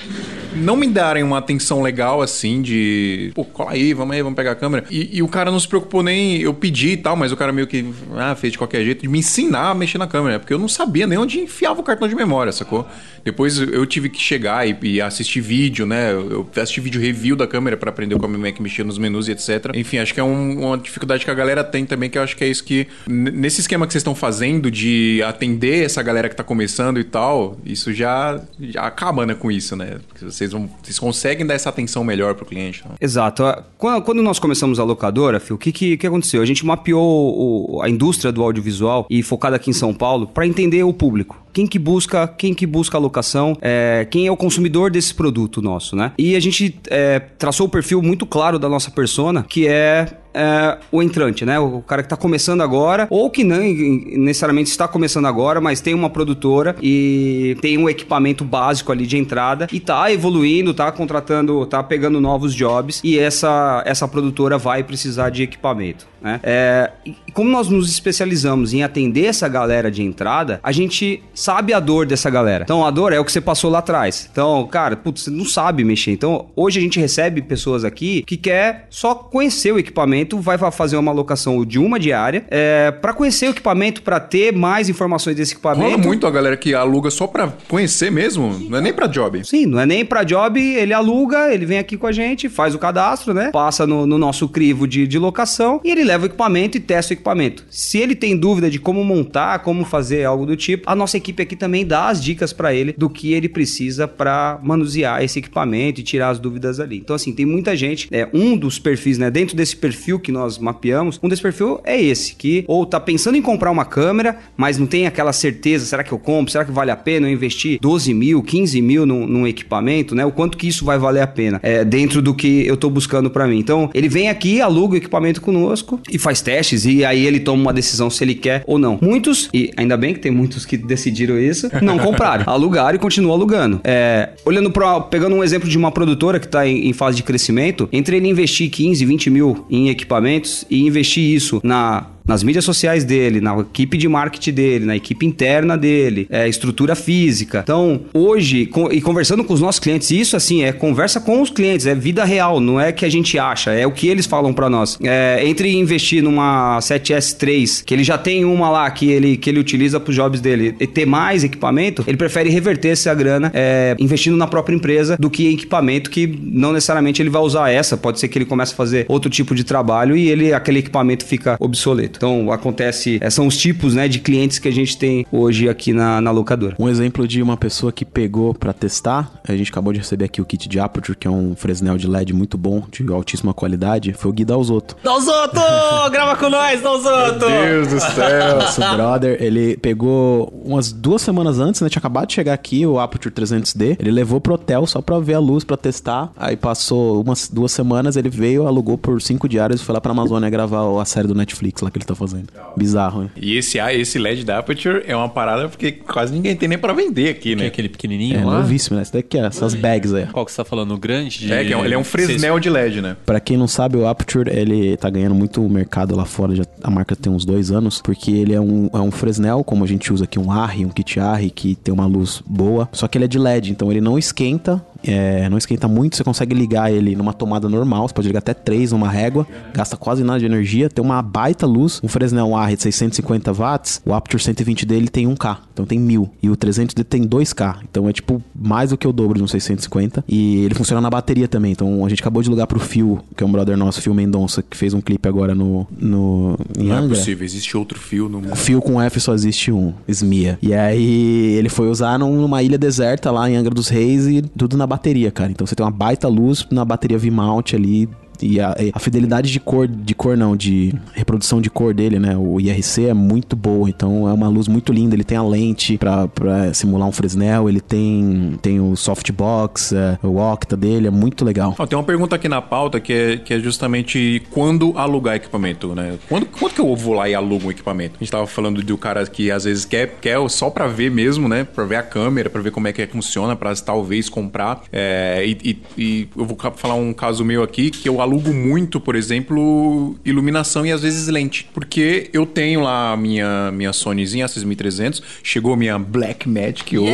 não me darem uma atenção legal assim de, pô, cola aí, vamos aí, vamos pegar a câmera. E, e o cara não se preocupou nem, eu pedi e tal, mas o cara meio que, ah, fez de qualquer jeito, de me ensinar a mexer na câmera, porque eu não sabia nem onde enfiava o cartão de memória, sacou? Depois eu tive que chegar e, e assistir vídeo, né? Eu assisti vídeo review da câmera pra aprender como é que mexia nos menus e etc. Enfim, acho que é um- uma dificuldade que a galera tem também, que eu acho que é isso que, nesse esquema que vocês estão fazendo de atender essa galera que tá começando e tal, isso já, já acaba, né, com isso, né? Porque vocês, vão, vocês conseguem dar essa atenção melhor pro cliente. Né? Exato. Quando, quando nós começamos a locadora, o que, que, que aconteceu? A gente mapeou o- a indústria do audiovisual e focada aqui em São Paulo para entender o público. Quem que busca, quem que busca a locação, é, quem é o consumidor desse produto nosso, né? E a gente é, traçou o perfil muito claro da nossa persona, que é é, o entrante, né? O cara que tá começando agora, ou que não necessariamente está começando agora, mas tem uma produtora e tem um equipamento básico ali de entrada e tá evoluindo, tá contratando, tá pegando novos jobs e essa, essa produtora vai precisar de equipamento, né? É, como nós nos especializamos em atender essa galera de entrada, a gente sabe a dor dessa galera. Então a dor é o que você passou lá atrás. Então, cara, putz, você não sabe mexer. Então, hoje a gente recebe pessoas aqui que quer só conhecer o equipamento, vai fazer uma alocação de uma diária, é, para conhecer o equipamento, para ter mais informações desse equipamento. Rola muito a galera que aluga só pra conhecer mesmo, não é nem pra job. Sim, não é nem pra job, ele aluga, ele vem aqui com a gente, faz o cadastro, né? Passa no, no nosso crivo de, de locação e ele leva o equipamento e testa o equipamento. Se ele tem dúvida de como montar, como fazer algo do tipo, a nossa equipe aqui também dá as dicas pra ele do que ele precisa pra manusear esse equipamento e tirar as dúvidas ali. Então, assim, tem muita gente, é um dos perfis, né? Dentro desse perfil que nós mapeamos, um desse perfil é esse, que ou tá pensando em comprar uma câmera, mas não tem aquela certeza, será que eu compro? Será que vale a pena eu investir 12 mil, 15 mil num, num equipamento, né? O quanto que isso vai valer a pena é, dentro do que eu tô buscando pra mim. Então, ele vem aqui, aluga o equipamento conosco e faz testes e aí ele toma uma decisão se ele quer ou não. Muitos, e ainda bem que tem muitos que decidiram isso, não compraram, [laughs] alugaram e continuam alugando. É, olhando para pegando um exemplo de uma produtora que tá em, em fase de crescimento, entre ele investir 15, 20 mil em equipamentos e investir isso na nas mídias sociais dele, na equipe de marketing dele, na equipe interna dele, é, estrutura física. Então, hoje, com- e conversando com os nossos clientes, isso assim, é conversa com os clientes, é vida real, não é que a gente acha, é o que eles falam pra nós. É, entre investir numa 7S3, que ele já tem uma lá que ele, que ele utiliza pros jobs dele, e ter mais equipamento, ele prefere reverter essa grana é, investindo na própria empresa do que em equipamento que não necessariamente ele vai usar essa, pode ser que ele comece a fazer outro tipo de trabalho e ele aquele equipamento fica obsoleto. Então acontece, é, são os tipos, né, de clientes que a gente tem hoje aqui na, na locadora. Um exemplo de uma pessoa que pegou pra testar, a gente acabou de receber aqui o kit de Aperture, que é um Fresnel de LED muito bom, de altíssima qualidade, foi o Gui Dalzotto. Dalzotto! [laughs] Grava com nós, Dalzotto! Deus do céu. [laughs] Nosso brother, ele pegou umas duas semanas antes, né? Tinha acabado de chegar aqui o Aperture 300D. Ele levou pro hotel só pra ver a luz, pra testar. Aí passou umas duas semanas, ele veio, alugou por cinco diárias e foi lá pra Amazônia gravar a série do Netflix lá que ele tá fazendo. Bizarro, né? E esse, esse LED da Aperture é uma parada porque quase ninguém tem nem pra vender aqui, Que é né? aquele pequenininho É lá? novíssimo, né? Esse daqui é essas bags aí. Qual que você tá falando? O grande? De... É, que é um- ele é um Fresnel de LED, né? Pra quem não sabe, o Aperture, ele tá ganhando muito mercado lá fora, já, a marca tem uns dois anos, porque ele é um, é um Fresnel, como a gente usa aqui, um ARRI, um kit ARRI, que tem uma luz boa, só que ele é de LED, então ele não esquenta, é, não esquenta muito, você consegue ligar ele numa tomada normal, você pode ligar até três numa régua, gasta quase nada de energia, tem uma baita luz, um Fresnel ARRI de 650 watts, o Aperture 120 dele tem 1K, então tem 1000, e o 300 dele tem 2K, então é tipo mais do que o dobro de um 650, e ele funciona na bateria também, então a gente acabou de ligar pro Phil, que é um brother nosso, Phil Mendonça, que fez um clipe agora no, no em Não é Angra. possível, existe outro fio no mundo. O fio com F só existe um, Smia. E aí ele foi usar num- numa ilha deserta lá em Angra dos Reis e tudo na bateria, cara. Então você tem uma baita luz na bateria V-mount ali. E a, a fidelidade de cor, de cor não, de reprodução de cor dele, né? O IRC é muito boa, então é uma luz muito linda. Ele tem a lente pra, pra simular um Fresnel, ele tem, tem o softbox, é, o octa dele, é muito legal. Tem uma pergunta aqui na pauta que é, que é justamente quando alugar equipamento, né? Quando, quando que eu vou lá e alugo um equipamento? A gente tava falando do cara que às vezes quer, quer só pra ver mesmo, né? Pra ver a câmera, pra ver como é que funciona, pra talvez comprar. É, e, e- e eu vou falar um caso meu aqui que eu aluguei alugo muito, por exemplo, iluminação e às vezes lente. Porque eu tenho lá a minha, minha Sonyzinha, a 6300, chegou minha Black Magic hoje.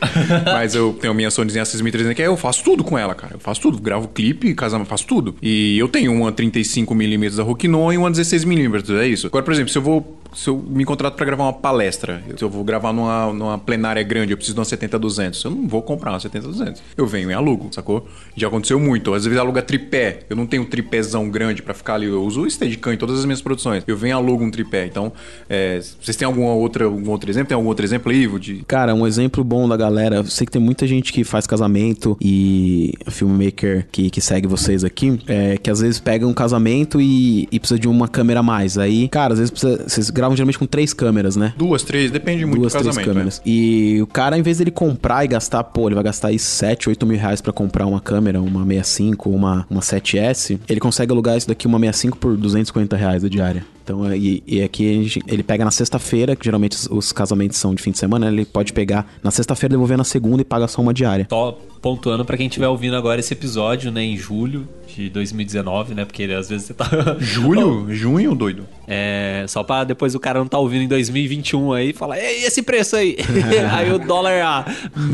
[laughs] Mas eu tenho a minha Sonyzinha a 6300, que eu faço tudo com ela, cara. Eu faço tudo, gravo clipe, casamento, faço tudo. E eu tenho uma 35mm da Rokinon e uma 16mm, é isso. Agora, por exemplo, se eu vou se eu me contrato pra gravar uma palestra, se eu vou gravar numa, numa plenária grande, eu preciso de uma 70-200, eu não vou comprar uma 70-200. Eu venho e alugo, sacou? Já aconteceu muito. Às vezes aluga tripé. Eu não tenho um tripézão grande pra ficar ali. Eu uso o Steadicam em todas as minhas produções. Eu venho alugo um tripé. Então, é, vocês têm alguma outra, algum outro exemplo? Tem algum outro exemplo aí, Ivo? De... Cara, um exemplo bom da galera. Eu sei que tem muita gente que faz casamento e filmmaker que, que segue vocês aqui, é, que às vezes pega um casamento e, e precisa de uma câmera a mais. Aí, cara, às vezes precisa, vocês gravam geralmente com três câmeras, né? Duas, três, depende muito Duas, do três casamento. câmeras. E o cara, em vez dele comprar e gastar, pô, ele vai gastar aí 7, 8 mil reais pra comprar uma câmera, uma 65, uma, uma 7S, ele consegue alugar isso daqui, uma 65, por 250 reais a diária. Então, é, e, e aqui gente- ele pega na sexta-feira, que geralmente os, os casamentos são de fim de semana, né? ele pode pegar na sexta-feira, devolver na segunda e paga só uma diária. Só pontuando pra quem estiver ouvindo agora esse episódio, né, em julho de 2019, né, porque às vezes você tá... [laughs] Julho? [laughs] Junho, doido? É, só pra depois o cara não tá ouvindo em 2021 aí e falar, ei, esse preço aí? [laughs] aí o dólar, ah,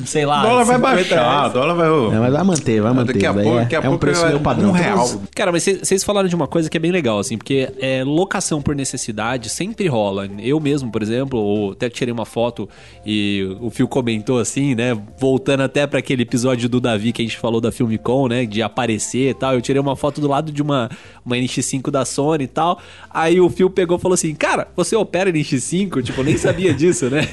sei lá... O dólar vai 50 baixar, o reais. dólar vai... É, mas vai manter, vai manter. Daqui a pouco- é, daqui a é um pouco preço é meu padrão. um real. Cara, mas vocês falaram de uma coisa que é bem legal, assim, porque é, locação por necessidade sempre rola. Eu mesmo, por exemplo, ou até tirei uma foto e o Fio comentou assim, né? Voltando até pra aquele episódio do Davi que a gente falou da Filmicon, né? De aparecer e tal. Eu tirei uma foto do lado de uma, uma NX5 da Sony e tal. Aí o Fio pegou e falou assim: Cara, você opera NX5? Tipo, nem sabia [laughs] disso, né?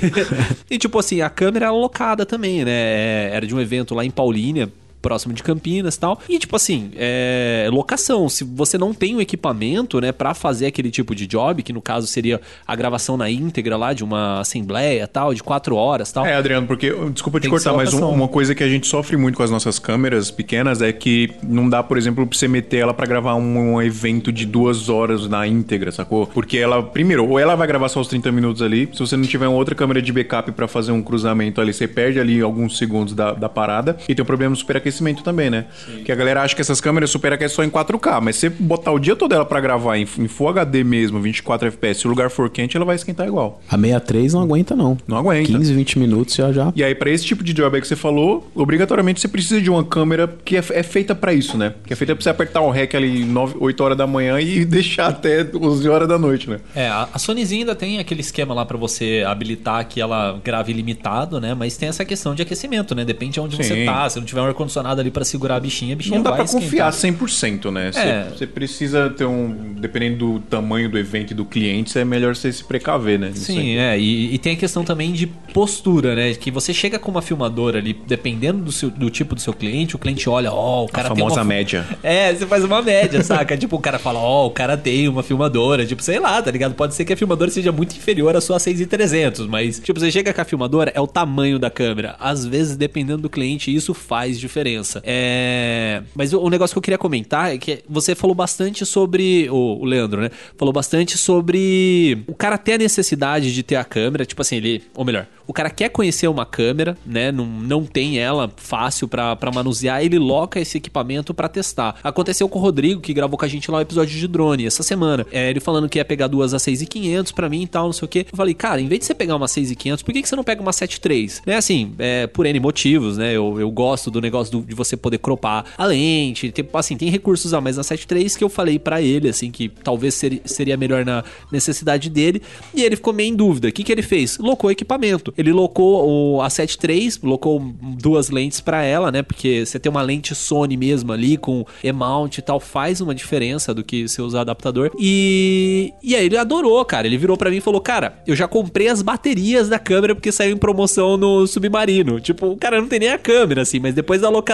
e tipo assim, a câmera era locada também, né? Era de um evento lá em Paulínia próximo de Campinas e tal. E, tipo assim, é locação. Se você não tem um equipamento, né, pra fazer aquele tipo de job, que no caso seria a gravação na íntegra lá de uma assembleia tal, de quatro horas tal. É, Adriano, porque, desculpa te Tem cortar, mas um- uma coisa que a gente sofre muito com as nossas câmeras pequenas é que não dá, por exemplo, pra você meter ela pra gravar um, um evento de duas horas na íntegra, sacou? Porque ela, primeiro, ou ela vai gravar só os 30 minutos ali, se você não tiver uma outra câmera de backup pra fazer um cruzamento ali, você perde ali alguns segundos da, da parada. E tem o problema do superaquecimento também, né? Que a galera acha que essas câmeras superaquecem só em 4K, mas se você botar o dia todo ela pra gravar em, em Full HD mesmo, 24 FPS, se o lugar for quente, ela vai esquentar igual. A 63 não aguenta, não. Não aguenta. 15, 20 minutos já já. E aí, pra esse tipo de job aí que você falou, obrigatoriamente você precisa de uma câmera que é, é feita pra isso, né? Que é feita pra você apertar o REC ali 9, 8 horas da manhã e [laughs] deixar até 11 horas da noite, né? É, a a Sonyzinha ainda tem aquele esquema lá pra você habilitar que ela grave ilimitado, né? Mas tem essa questão de aquecimento, né? Depende de onde Sim. você tá. Se não tiver um ar-condicionado ali pra segurar a bichinha, a bichinha Não dá esquentar. confiar 100%, né? Você, É. precisa ter um... Dependendo do tamanho do evento e do cliente, é melhor você se precaver, né? Isso Sim, aí. é. E, e tem a questão também de postura, né? Que você chega com uma filmadora ali, dependendo do, seu- do tipo do seu cliente, o cliente olha, ó, o cara tem famosa uma... média. É, você faz uma média, [laughs] saca? tipo, o cara fala, ó, o cara tem uma filmadora, tipo, sei lá, tá ligado? Pode ser que a filmadora seja muito inferior à sua 6300, mas, tipo, você chega com a filmadora, é o tamanho da câmera. Às vezes, dependendo do cliente, isso faz diferença. É... Mas o, o negócio que eu queria comentar é que você falou bastante sobre, o, o Leandro, né? Falou bastante sobre o cara ter a necessidade de ter a câmera, tipo assim, ele, ou melhor, o cara quer conhecer uma câmera, né? Não, não tem ela fácil pra manusear, ele loca esse equipamento pra testar. Aconteceu com o Rodrigo, que gravou com a gente lá o episódio de drone essa semana. É, ele falando que ia pegar duas a 6,500 pra mim e tal, não sei o que. Eu falei, cara, em vez de você pegar uma 6,500, por que, que você não pega uma 7,3? Né, assim, é, por N motivos, né? Eu, eu gosto do negócio do- de você poder cropar a lente, tem, assim, tem recursos a mais na 7,3 que eu falei pra ele, assim, que talvez seri- seria melhor na necessidade dele. E ele ficou meio em dúvida. O que, que ele fez? Locou equipamento. Ele locou o, a 7.3, locou duas lentes pra ela, né? Porque você tem uma lente Sony mesmo ali com E-mount e tal, faz uma diferença do que você usar adaptador. E, e aí ele adorou, cara. Ele virou pra mim e falou: Cara, eu já comprei as baterias da câmera porque saiu em promoção no Submarino. Tipo, o cara não tem nem a câmera, assim, mas depois da locação,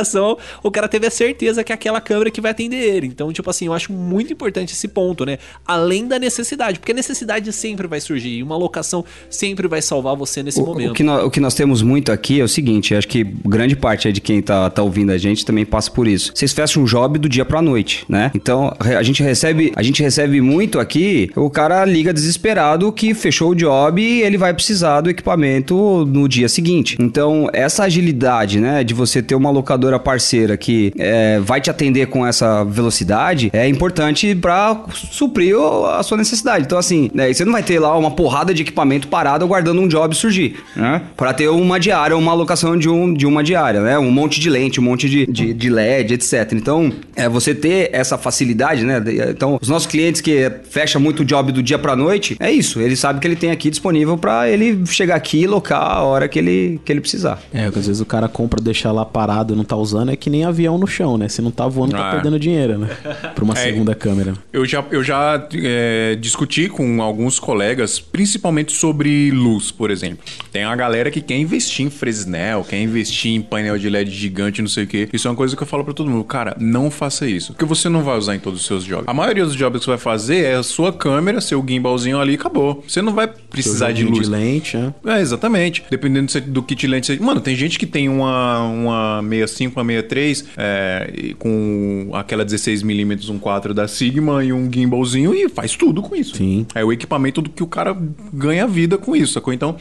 o cara teve a certeza que é aquela câmera que vai atender ele. Então, tipo assim, eu acho muito importante esse ponto, né? Além da necessidade, porque a necessidade sempre vai surgir e uma locação sempre vai salvar você nesse O, momento. o que nós, o que nós temos muito aqui é o seguinte, acho que grande parte de quem tá, tá ouvindo a gente também passa por isso. Vocês fecham um job do dia pra noite, né? Então, a gente recebe, a gente recebe muito aqui, o cara liga desesperado que fechou o job e ele vai precisar do equipamento no dia seguinte. Então, essa agilidade, né, de você ter uma locadora locadora parceira que é, vai te atender com essa velocidade, é importante pra suprir a sua necessidade. Então, assim, né, você não vai ter lá uma porrada de equipamento parado aguardando um job surgir, né? Pra ter uma diária, uma alocação de, um, de uma diária, né? Um monte de lente, um monte de, de, de LED, etc. Então, é, você ter essa facilidade, né? Então, os nossos clientes que fecha muito o job do dia pra noite, é isso. Ele sabe que ele tem aqui disponível pra ele chegar aqui e locar a hora que ele, que ele precisar. É, às vezes o cara compra, deixa lá parado não tá usando, é que nem avião no chão, né? Se não tá voando, tá Ah. perdendo dinheiro, né? Pra uma É. segunda câmera. Eu já, eu já é, discuti com alguns colegas, principalmente sobre luz, por exemplo. Tem uma galera que quer investir em Fresnel, quer investir em painel de LED gigante, não sei o quê. Isso é uma coisa que eu falo pra todo mundo. Cara, não faça isso. Porque você não vai usar em todos os seus jobs. A maioria dos jobs que você vai fazer é a sua câmera, seu gimbalzinho ali e acabou. Você não vai precisar de luz. lente, né? É, exatamente. Dependendo do kit lente. você- Mano, tem gente que tem uma, uma 65, uma 63, é, com aquela 16mm 1.4 da Sigma e um gimbalzinho e faz tudo com isso. Sim. É o equipamento do que o cara ganha vida com isso, sacou? Então,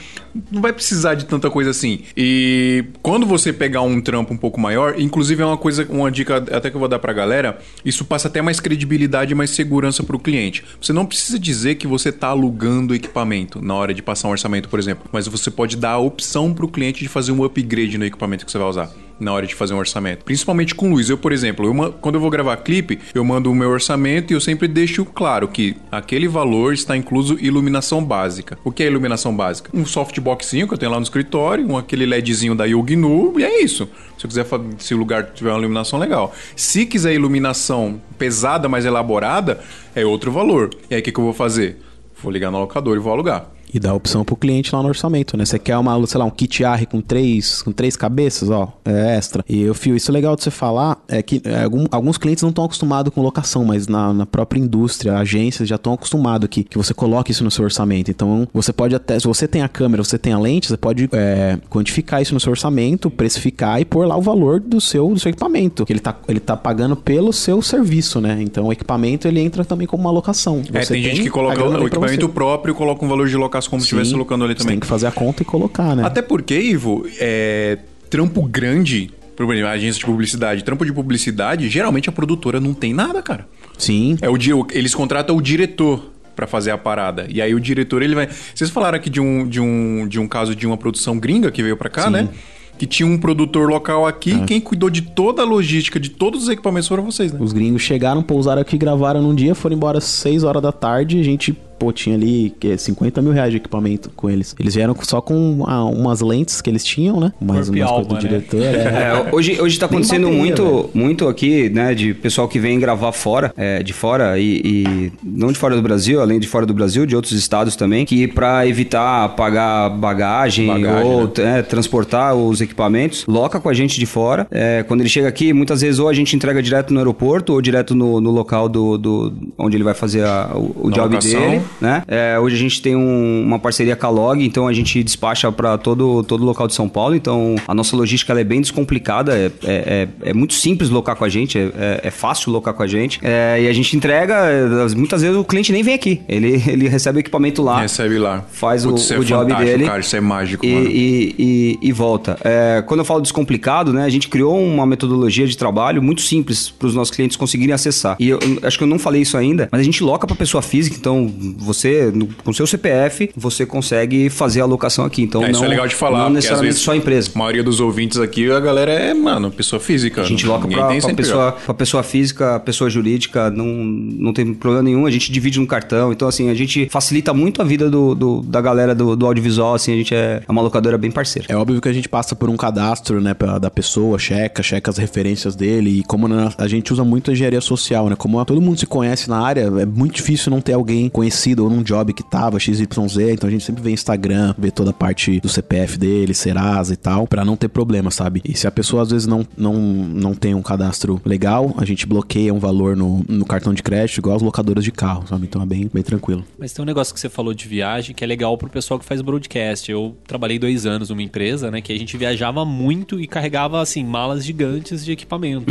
não vai precisar de tanta coisa assim. E quando você pegar um trampo um pouco maior, inclusive é uma coisa, uma dica até que eu vou dar pra galera, isso passa até mais credibilidade e mais segurança pro cliente. Você não precisa dizer que você tá alugando equipamento na hora de passar um orçamento, por exemplo, mas você pode dar a opção pro cliente de fazer um upgrade no equipamento que você vai usar na hora de fazer um orçamento. Principalmente com luz. Eu, por exemplo, eu quando eu vou gravar clipe, eu mando o meu orçamento e eu sempre deixo claro que aquele valor está incluso iluminação básica. O que é iluminação básica? Um softboxinho que eu tenho lá no escritório, um aquele LEDzinho da Yoginu e é isso. Se eu quiser, se o lugar tiver uma iluminação legal. Se quiser iluminação pesada, mais elaborada, é outro valor. E aí o que, que eu vou fazer? Vou ligar no locador e vou alugar. E dá a opção pro cliente lá no orçamento, né? Você quer uma, sei lá, um kit AR com três, com três cabeças, ó, é extra. E eu fio, isso é legal de você falar, é que é, alguns clientes não estão acostumados com locação, mas na, na própria indústria, agências já estão acostumados que, que você coloque isso no seu orçamento. Então, você pode até, se você tem a câmera, você tem a lente, você pode é, quantificar isso no seu orçamento, precificar e pôr lá o valor do seu, do seu equipamento. Que ele tá, ele tá pagando pelo seu serviço, né? Então, o equipamento, ele entra também como uma locação. É, Você tem, gente que coloca o equipamento próprio e coloca um valor de locação como se estivesse Sim, colocando ali Você também. tem que fazer a conta e colocar, né? Até porque, Ivo, é, trampo grande, exemplo, agência de publicidade, trampo de publicidade, geralmente a produtora não tem nada, cara. Sim. É o eles contratam o diretor pra fazer a parada. E aí o diretor, ele vai... Vocês falaram aqui de um, de um, de um caso de uma produção gringa que veio pra cá, né? Que tinha um produtor local aqui, É. quem cuidou de toda a logística, de todos os equipamentos foram vocês, né? Os gringos chegaram, pousaram aqui, gravaram num dia, foram embora às 6 horas da tarde. A gente, pô, tinha ali que, 50 mil reais de equipamento com eles. Eles vieram só com ah, umas lentes que eles tinham, né? Mais umas coisas do né? diretor. É. [laughs] É, hoje, hoje tá acontecendo bateria, muito, velho. muito aqui, né, de pessoal que vem gravar fora, é, de fora e, e não de fora do Brasil, além de fora do Brasil, de outros estados também, que pra evitar pagar bagagem, Bagagem, ou né? é, transportar os equipamentos, loca com a gente de fora. É, quando ele chega aqui, muitas vezes ou a gente entrega direto no aeroporto ou direto no, no local do, do- onde ele vai fazer a- o, o job dele, né? É, hoje a gente tem um- uma parceria com a Log, então a gente despacha para todo todo local de São Paulo. Então a nossa logística é bem descomplicada, é, é, é- é muito simples locar com a gente, é, é- é fácil locar com a gente. É, e a gente entrega, muitas vezes o cliente nem vem aqui, ele, [laughs] ele recebe o equipamento lá. Recebe lá. Faz o, Putz, é o job dele. cara, isso é mágico, e, e, e- e volta. Quando eu falo descomplicado, né, a gente criou uma metodologia de trabalho muito simples para os nossos clientes conseguirem acessar. E eu, eu acho que eu não falei isso ainda, mas a gente loca para pessoa física, então você, no- com seu CPF, você consegue fazer a alocação aqui. Então É, não, isso é legal de falar. não necessariamente vezes só a empresa. A maioria dos ouvintes aqui, a galera é, mano, pessoa física. A gente loca Ninguém pra, pra pessoa, pra pessoa física, pessoa jurídica, não, não tem problema nenhum. A gente divide no cartão. Então, assim, a gente facilita muito a vida do, do- da galera do, do audiovisual. Assim, a gente é uma locadora bem parceira. É óbvio que a gente passa por um cadastro, né, pra- da pessoa, checa, checa as referências dele. E como na- a gente usa muito a engenharia social, né? Como todo mundo se conhece na área, é muito difícil não ter alguém conhecido ou num job que tava XYZ. Então a gente sempre vê Instagram, vê toda a parte do CPF dele, Serasa e tal, pra não ter problema, sabe? E se a pessoa às vezes não, não, não tem um cadastro legal, a gente bloqueia um valor no, no cartão de crédito, igual as locadoras de carro, sabe? Então é bem, bem tranquilo. Mas tem um negócio que você falou de viagem que é legal pro pessoal que faz broadcast. Eu trabalhei dois anos numa empresa, né? Que a gente viajava muito e carregava, assim, malas gigantes de equipamento.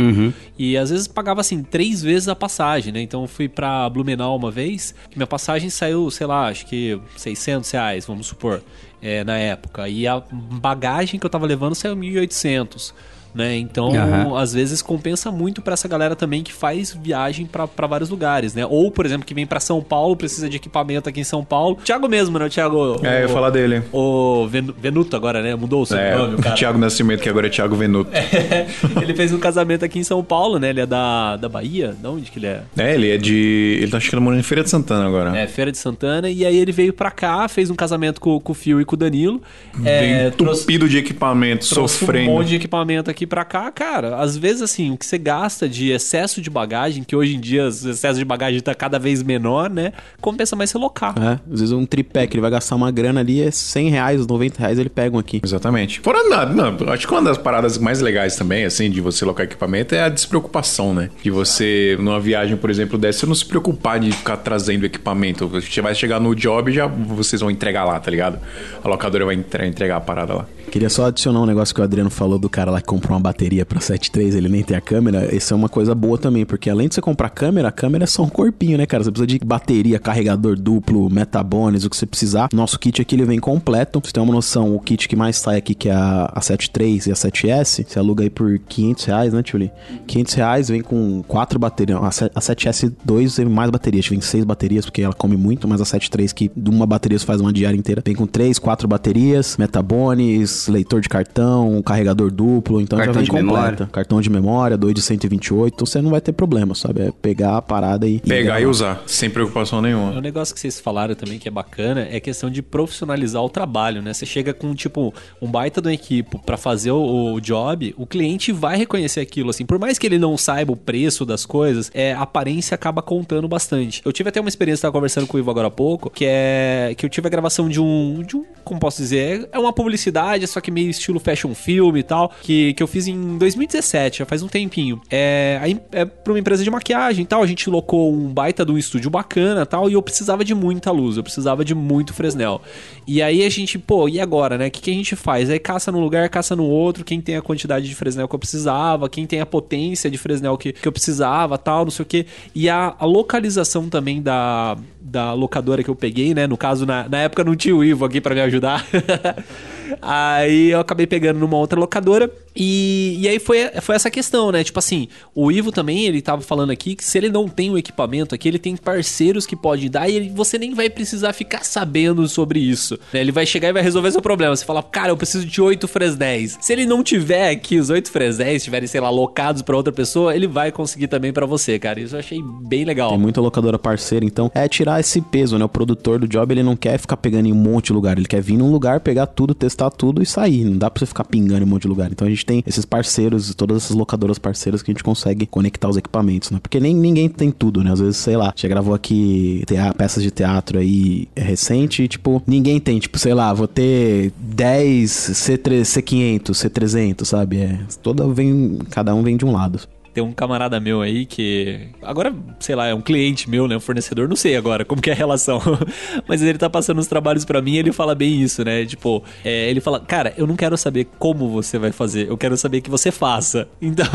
E às vezes pagava, assim, três vezes a passagem, né? Então eu fui pra Blumenau uma vez, que minha passagem saiu, sei lá, acho que 600 reais, vamos supor, é, na época. E a bagagem que eu tava levando saiu 1.800. né? Então, Aham. às vezes compensa muito pra essa galera também que faz viagem pra pra vários lugares, né? Ou, por exemplo, que vem pra São Paulo, precisa de equipamento aqui em São Paulo. Thiago mesmo, né? O Thiago. É, eu ia o- falar dele. O Ven- Venuto agora, né? Mudou o É, sobrenome, o cara. [laughs] Thiago Nascimento, que agora é Thiago Venuto. [laughs] ele fez um casamento aqui em São Paulo, né? Ele é da, da Bahia? De onde que ele é? É, ele é de. Ele tá acho que ele morando em Feira de Santana agora. É, Feira de Santana. E aí ele veio pra cá, fez um casamento com, com o Fio e com o Danilo. Bem É, entupido de equipamento, trouxe sofrendo. um monte de equipamento aqui pra cá, cara. Às vezes, assim, o que você gasta de excesso de bagagem, que hoje em dia o excesso de bagagem tá cada vez menor, né? Compensa mais você locar. É, às vezes um tripé que ele vai gastar uma grana ali é 100 reais, 90 reais ele pega um aqui. Exatamente. Fora nada, não, acho que uma das paradas mais legais também, assim, de você locar equipamento é a despreocupação, né? De você, numa viagem, por exemplo, dessa, você não se preocupar de ficar trazendo equipamento. Você vai chegar no job e já vocês vão entregar lá, tá ligado? A locadora vai entre- entregar a parada lá. Queria só adicionar um negócio que o Adriano falou do cara lá que comprou uma bateria pra 7.3, ele nem tem a câmera. Isso é uma coisa boa também, porque além de você comprar câmera, a câmera é só um corpinho, né, cara? Você precisa de bateria, carregador duplo, metabones, o que você precisar. Nosso kit aqui ele vem completo. Pra você ter uma noção, o kit que mais sai aqui, que é a, a 7.3 e a 7S, você aluga aí por 500 reais, né, Tchuli? 500 reais vem com quatro baterias. A, 7- a 7S2 tem mais baterias, vem seis baterias, porque ela come muito, mas a 7.3 que de uma bateria você faz uma diária inteira, vem com três, quatro baterias, metabones, leitor de cartão, carregador duplo, então Cartão já vem de completa. memória. Cartão de memória, 2 de 128, então você não vai ter problema, sabe? É pegar a parada e... Pegar e gravar. usar, sem preocupação Um nenhuma. negócio que vocês falaram também que é bacana é a questão de profissionalizar o trabalho, né? Você chega com, tipo, um baita do equipo pra fazer o, o job, o cliente vai reconhecer aquilo, assim. Por mais que ele não saiba o preço das coisas, é, a aparência acaba contando bastante. Eu tive até uma experiência, tava conversando com o Ivo agora há pouco, que é que eu tive a gravação de um, de um como posso dizer, é uma publicidade, só que meio estilo fashion film e tal, que, que eu fiz em 2017, já faz um tempinho. É, aí é pra uma empresa de maquiagem e tal, a gente locou um baita de um estúdio bacana e tal, e eu precisava de muita luz, eu precisava de muito Fresnel. E aí a gente, pô, e agora, né? O que, que a gente faz? Aí caça num lugar, caça no outro, quem tem a quantidade de Fresnel que eu precisava, quem tem a potência de Fresnel que, que eu precisava, tal, não sei o que. E a, a localização também da, da locadora que eu peguei, né? No caso, na, na época não tinha o Ivo aqui pra me ajudar. [laughs] aí eu acabei pegando numa outra locadora. E, e aí foi, foi essa questão, né? Tipo assim, o Ivo também, ele tava falando aqui que se ele não tem o equipamento aqui, ele tem parceiros que podem dar e ele- você nem vai precisar ficar sabendo sobre isso. né? Ele vai chegar e vai resolver seu problema. Você fala, cara, eu preciso de oito Fresnéis. Se ele não tiver aqui os oito Fresnéis, estiverem, sei lá, locados pra outra pessoa, ele vai conseguir também pra você, cara. Isso eu achei bem legal. Tem muita locadora parceira, então é tirar esse peso, né? O produtor do job, ele não quer ficar pegando em um monte de lugar, ele quer vir num lugar, pegar tudo, testar tudo e sair. Não dá pra você ficar pingando em um monte de lugar. Então a gente tem esses parceiros, todas essas locadoras parceiras que a gente consegue conectar os equipamentos, né? Porque nem ninguém tem tudo, né? Às vezes, sei lá, já gravou aqui tea- peças de teatro aí é recente e, tipo, ninguém tem, tipo, sei lá, vou ter 10 C3, C500, C300, sabe? É, toda vem, cada um vem de um lado. Tem um camarada meu aí que. Agora, sei lá, é um cliente meu, né? Um fornecedor, não sei agora como que é a relação. [laughs] Mas ele tá passando os trabalhos pra mim e ele fala bem isso, né? Tipo, é, ele fala, cara, eu não quero saber como você vai fazer, eu quero saber que você faça. [laughs] Então,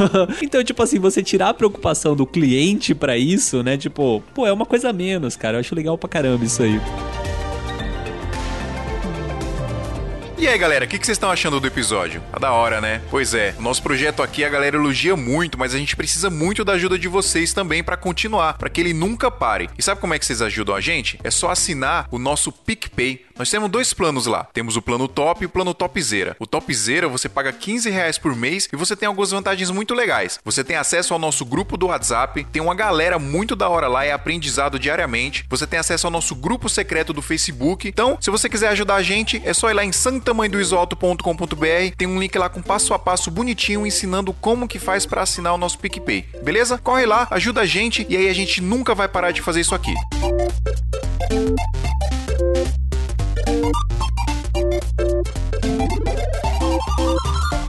então tipo assim, você tirar a preocupação do cliente pra isso, né? Tipo, pô, é uma coisa a menos, cara. Eu acho legal pra caramba isso aí. E aí, galera, o que, que vocês estão achando do episódio? Tá da hora, né? Pois é, o nosso projeto aqui a galera elogia muito, mas a gente precisa muito da ajuda de vocês também pra continuar, pra que ele nunca pare. E sabe como é que vocês ajudam a gente? É só assinar o nosso PicPay. Nós temos dois planos lá. Temos o plano top e o plano topzera. O topzera você paga 15 reais por mês e você tem algumas vantagens muito legais. Você tem acesso ao nosso grupo do WhatsApp, tem uma galera muito da hora lá, é aprendizado diariamente. Você tem acesso ao nosso grupo secreto do Facebook. Então, se você quiser ajudar a gente, é só ir lá em santamanhodoisoalto.com.br. Tem um link lá com passo a passo bonitinho ensinando como que faz para assinar o nosso PicPay. Beleza? Corre lá, ajuda a gente e aí a gente nunca vai parar de fazer isso aqui. Thank you.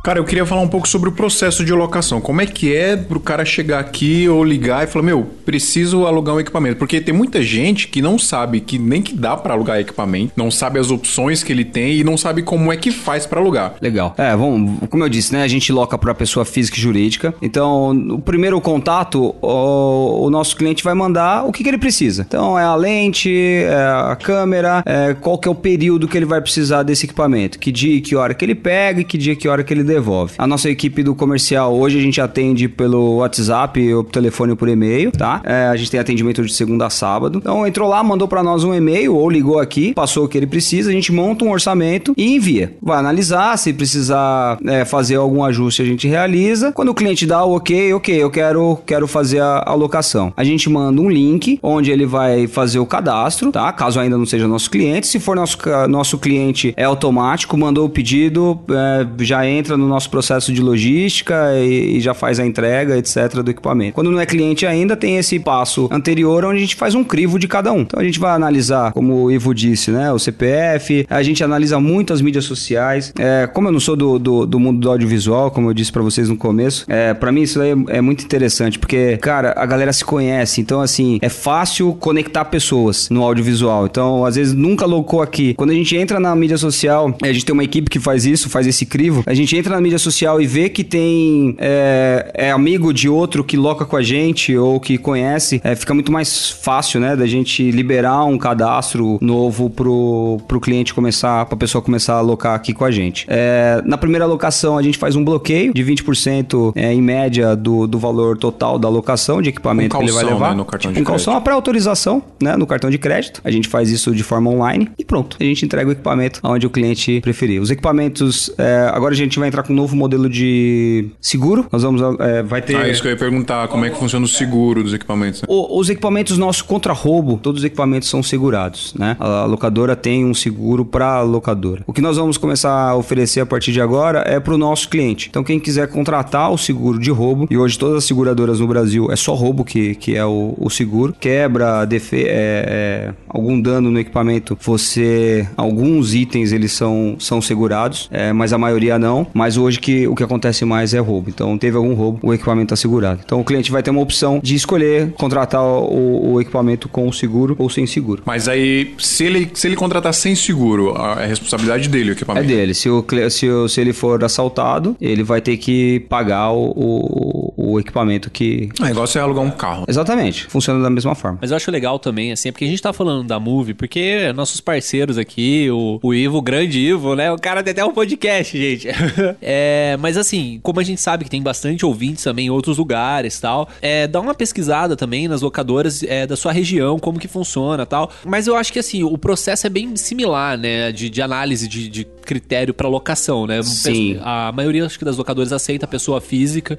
Cara, eu queria falar um pouco sobre o processo de locação. Como é que é pro cara chegar aqui ou ligar e falar, meu, preciso alugar um equipamento? Porque tem muita gente que não sabe que nem que dá pra alugar equipamento, não sabe as opções que ele tem e não sabe como é que faz pra alugar. Legal. É, vamos, como eu disse, né? A gente loca para pessoa física e jurídica. Então, o primeiro contato, o, o nosso cliente vai mandar o que, que ele precisa. Então, é a lente, é a câmera, é, qual que é o período que ele vai precisar desse equipamento. Que dia e que hora que ele pega que dia e que hora que ele devolve. A nossa equipe do comercial, hoje a gente atende pelo WhatsApp ou pelo telefone ou por e-mail, tá? É, a gente tem atendimento de segunda a sábado. Então entrou lá, mandou pra nós um e-mail ou ligou aqui, passou o que ele precisa, a gente monta um orçamento e envia. Vai analisar, se precisar é, fazer algum ajuste, a gente realiza. Quando o cliente dá o ok, ok, eu quero, quero fazer a alocação. A gente manda um link onde ele vai fazer o cadastro, tá? Caso ainda não seja nosso cliente. Se for nosso, nosso cliente, é automático, mandou o pedido, é, já entra no nosso processo de logística e, e já faz a entrega, etc. do equipamento. Quando não é cliente ainda, tem esse passo anterior onde a gente faz um crivo de cada um. Então a gente vai analisar, como o Ivo disse, né? O CPF, a gente analisa muito as mídias sociais. É, como eu não sou do, do, do mundo do audiovisual, como eu disse pra vocês no começo, é, para mim isso aí é, é muito interessante, porque, cara, a galera se conhece, então assim, é fácil conectar pessoas no audiovisual. Então, às vezes nunca loucou aqui. Quando a gente entra na mídia social, a gente tem uma equipe que faz isso, faz esse crivo, a gente entra na mídia social e vê que tem é, é amigo de outro que loca com a gente ou que conhece, é, fica muito mais fácil, né, da gente liberar um cadastro novo pro, pro cliente começar, pra pessoa começar a alocar aqui com a gente. É, na primeira alocação, a gente faz um bloqueio de 20% é, em média do, do valor total da alocação de equipamento Um que ele vai calção, levar. né, no cartão de um calção, crédito. uma pré-autorização, né, no cartão de crédito. A gente faz isso de forma online e pronto. A gente entrega o equipamento onde o cliente preferir. Os equipamentos, é, agora a gente vai entrar com um novo modelo de seguro. Nós vamos, é, vai ter... Ah, isso que eu ia perguntar, como é que funciona o seguro dos equipamentos? né? O- os equipamentos nossos contra roubo, todos os equipamentos são segurados, né? A locadora tem um seguro para locadora. O que nós vamos começar a oferecer a partir de agora é para o nosso cliente. Então, quem quiser contratar o seguro de roubo, e hoje todas as seguradoras no Brasil é só roubo que, que é o, o seguro, quebra, defe é, é, algum dano no equipamento, você. Alguns itens eles são, são segurados, é, mas a maioria não. Mas hoje que, o que acontece mais é roubo. Então, teve algum roubo, o equipamento está segurado. Então, o cliente vai ter uma opção de escolher contratar o, o equipamento com seguro ou sem seguro. Mas aí, se ele, se ele contratar sem seguro, a- é responsabilidade dele o É equipamento. dele. Se, o, se, o- se ele for assaltado, ele vai ter que pagar o, o, o equipamento que. É igual você alugar um carro. Exatamente. Funciona da mesma forma. Mas eu acho legal também, assim, é porque a gente tá falando da Move, porque nossos parceiros aqui, o, o Ivo, o grande Ivo, né? O cara tem até um podcast, gente. [laughs] é, mas assim, como a gente sabe que tem bastante ouvintes também em outros lugares tal, é, dá uma pesquisada também nas locadoras é, da sua região, como que funciona tal. Mas eu acho que assim, o processo é bem similar, né? De, de análise de, de critério pra locação, né? Sim. A maioria, acho que das locadoras aceita a pessoa física,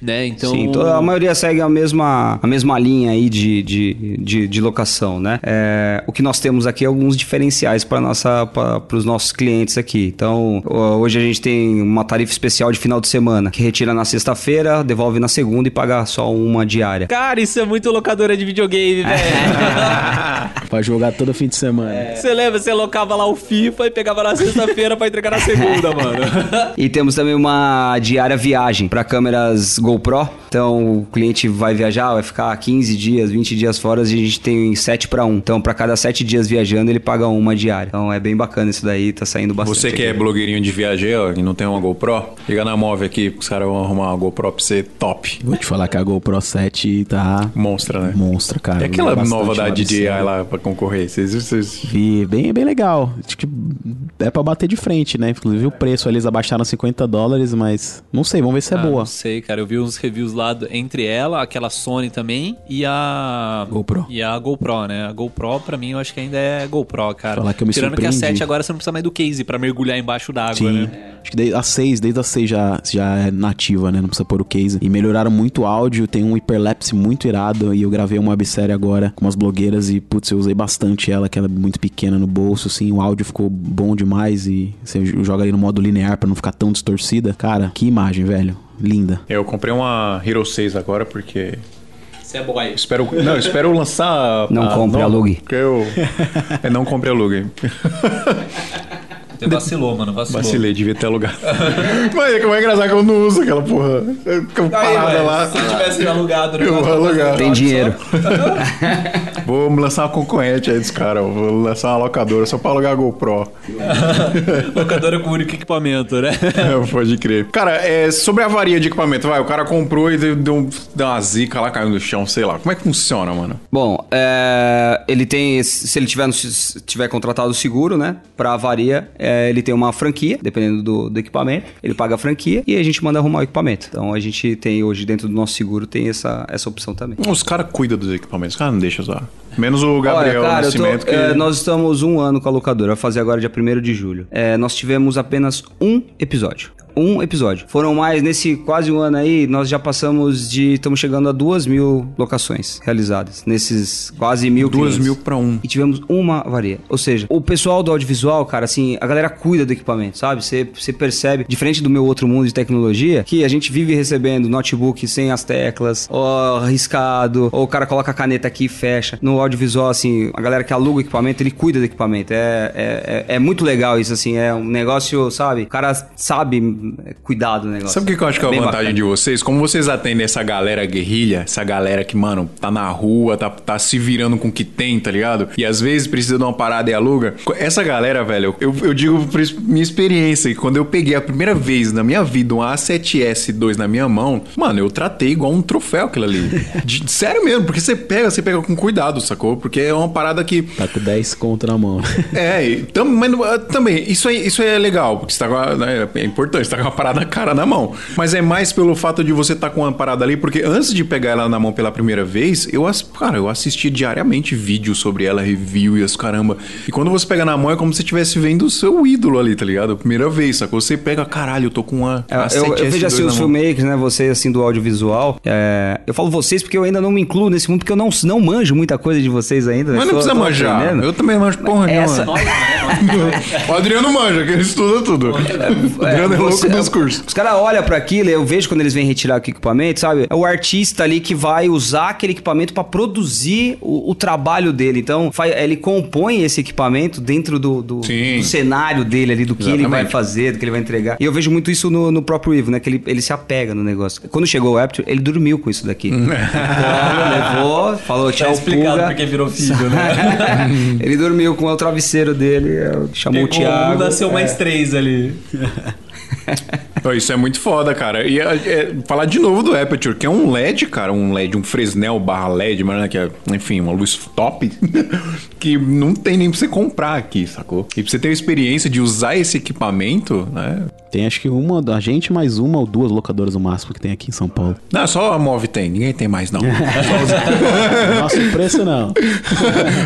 né? Então. Sim, toda, a maioria segue a mesma, a mesma linha aí de, de, de, de locação, né? É, o que nós temos aqui é alguns diferenciais para os nossos clientes aqui. Então, ho- hoje a gente tem uma tarifa especial de final de semana, que retira na sexta-feira, devolve na segunda e paga só uma diária. Cara, isso é muito locadora de videogame, [laughs] velho. Pra jogar todo fim de semana. Você lembra? Você locava lá o FIFA e pegava na sexta-feira pra entregar na segunda, [laughs] mano. E temos também uma diária viagem para câmeras GoPro. Então o cliente vai viajar, vai ficar 15 dias, 20 dias fora e a gente tem 7 para 1. Então para cada 7 dias viajando ele paga uma diária. Então é bem bacana isso daí, tá saindo bastante. Você que é aqui. blogueirinho de viagem ó, e não tem uma GoPro, liga na móvel aqui, os caras vão arrumar uma GoPro pra você top. Vou te falar que a GoPro 7 tá Monstra, né? monstra, cara. E aquela nova da DJI lá pra concorrer? Vocês, vocês... Vi, bem, bem legal. Acho que é pra bater de frente, né? Inclusive o preço ali, eles abaixaram 50 dólares, mas não sei, vamos ver se é Ah, boa. Não sei, cara. Eu vi uns reviews lá entre ela, aquela Sony também, e a. GoPro. E a GoPro, né? A GoPro, pra mim, eu acho que ainda é GoPro, cara. Falar que eu me Tirando que a surpreendi. 7 agora você não precisa mais do case pra mergulhar embaixo d'água, Sim. né? Acho que a 6, desde a 6 já, já é nativa, né? Não precisa pôr o case. E melhoraram muito o áudio, tem um hiperlapse muito irado. E eu gravei uma websérie agora com umas blogueiras e, putz, eu usei bastante ela, que ela é muito pequena no bolso, assim. O áudio ficou bom demais e você joga ali no modo linear pra não ficar tão distorcida. Cara, que imagem, velho. Linda. Eu comprei uma Hero 6 agora porque Você é boy. espero, não, espero lançar Não a compre, alugue. Porque eu é, não compre alugue. [laughs] Você vacilou, mano. Vacilou. Vacilei, devia ter alugado. [laughs] Mas como é engraçado que eu não uso aquela porra. Fica parada lá. Se tivesse alugado, né? Eu vou alugar. Tem dinheiro. Vou lançar uma concorrente aí dos caras. Vou lançar uma locadora só pra alugar a GoPro. [laughs] Locadora com único equipamento, né? É, Pode crer. Cara, é, sobre a avaria de equipamento, vai, o cara comprou e deu, deu, um- uma zica lá, caiu no chão, sei lá. Como é que funciona, mano? Bom, é, ele tem, se ele tiver, no- tiver contratado o seguro, né, para avaria, é, ele tem uma franquia, dependendo do, do equipamento, ele paga a franquia e a gente manda arrumar o equipamento. Então a gente tem hoje dentro do nosso seguro tem essa, essa opção também. Os caras cuidam dos equipamentos, os caras não deixam usar. Menos o Gabriel Olha, cara, eu tô- Nascimento, que... é, nós estamos um ano com a locadora, vai fazer agora dia 1 de julho. É, nós tivemos apenas um episódio. Um episódio. Foram mais, nesse quase um ano aí, nós já passamos de. Estamos chegando a duas mil locações realizadas. Nesses quase mil Duas mil pra um. E tivemos uma avaria. Ou seja, o pessoal do audiovisual, cara, assim, a galera cuida do equipamento, sabe? Você você percebe, diferente do meu outro mundo de tecnologia, que a gente vive recebendo notebook sem as teclas, ou arriscado, ou o cara coloca a caneta aqui e fecha. No audiovisual, assim, a galera que aluga o equipamento, ele cuida do equipamento. É, é, é, é muito legal isso, assim, é um negócio, sabe? O cara sabe é, cuidar do negócio. Sabe o que que eu acho que é a Bem vantagem bacana. de vocês? Como vocês atendem essa galera guerrilha, essa galera que, mano, tá na rua, tá, tá se virando com o que tem, tá ligado? E às vezes precisa de uma parada e aluga. Essa galera, velho, eu, eu digo por minha experiência, que quando eu peguei a primeira vez na minha vida um A7S2 na minha mão, mano, eu tratei igual um troféu aquilo ali. [laughs] De- sério mesmo, porque você pega, você pega com cuidado, sacou? Porque é uma parada que Tá com 10 conto na mão. é, tam, mas ah, também, isso é, isso é legal, porque você tá com a, né, é importante, você tá com uma parada cara na mão. Mas é mais pelo fato de você estar tá com uma parada ali, porque antes de pegar ela na mão pela primeira vez, eu, cara, eu assisti diariamente vídeos sobre ela, review e as caramba. E quando você pega na mão, é como se você estivesse vendo o seu ídolo ali, tá ligado? Primeira vez, sacou? Você pega, caralho, eu tô com uma. É, uma eu, eu 7S2 vejo assim os filmmakers, né? Vocês assim do audiovisual. É, eu falo vocês porque eu ainda não me incluo nesse mundo, porque eu não, não manjo muita coisa de vocês ainda. Mas Eu não tô- precisa tô manjar. aprendendo. Eu também manjo porra Essa- nenhuma. [laughs] o Adriano manja, que ele estuda tudo. o Adriano é, louco você- dos cursos. Os caras olham pra aquilo, eu vejo quando eles vêm retirar o equipamento, sabe? É o artista ali que vai usar aquele equipamento pra produzir o, o trabalho dele. Então, fa- ele compõe esse equipamento dentro do, do, do cenário dele ali, do que ele vai Exatamente. fazer, do que ele vai entregar. E eu vejo muito isso no, no próprio Ivo, né? Que ele, ele se apega no negócio. Quando chegou o Apture, ele dormiu com isso daqui. [laughs] então, levou, falou Tá tchau, explicado pulga. porque virou filho, né? [laughs] ele dormiu com o travesseiro dele, chamou o Pegou um, Thiago. nasceu mais três ali. Isso é muito foda, cara. E é, é, falar de novo do Aperture, que é um LED, cara, um LED, um Fresnel barra LED, mas né, que é, enfim, uma luz top, [laughs] que não tem nem pra você comprar aqui, sacou? E pra você ter a experiência de usar esse equipamento, né? Tem acho que uma da gente mais uma ou duas locadoras no máximo que tem aqui em São Paulo. Não, só a Move tem, ninguém tem mais, não. [laughs] Nosso preço não. [laughs]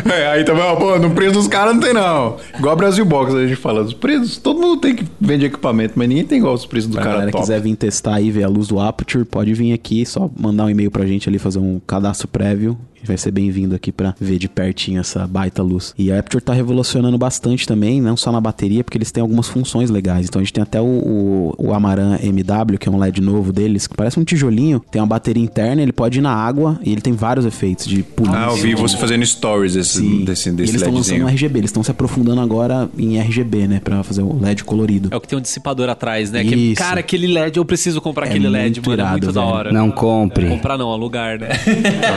É, aí também, ó, pô, no preço dos caras não tem, não. Igual a Brasil Box, a gente fala, os preços, todo mundo tem que vender equipamento, mas ninguém tem igual os preços do Pra cara galera top. quiser vir testar aí, ver a luz do Aperture, pode vir aqui, só mandar um e-mail pra gente ali, fazer um cadastro prévio. Vai ser bem-vindo aqui pra ver de pertinho essa baita luz. E a Aperture tá revolucionando bastante também, não só na bateria, porque eles têm algumas funções legais. Então a gente tem até o, o, o Amaran MW, que é um LED novo deles, que parece um tijolinho, tem uma bateria interna, ele pode ir na água e ele tem vários efeitos de polícia. Ah, eu vi você fazendo stories desse, Sim. desse, E desse eles estão lançando um RGB, eles estão se aprofundando agora em RGB, né, Pra fazer o LED colorido. É o que tem um dissipador atrás, né? Que, cara, aquele LED, eu preciso comprar É aquele LED, muito mano. é irado, muito da velho. hora. Não compre. Comprar não, alugar, né?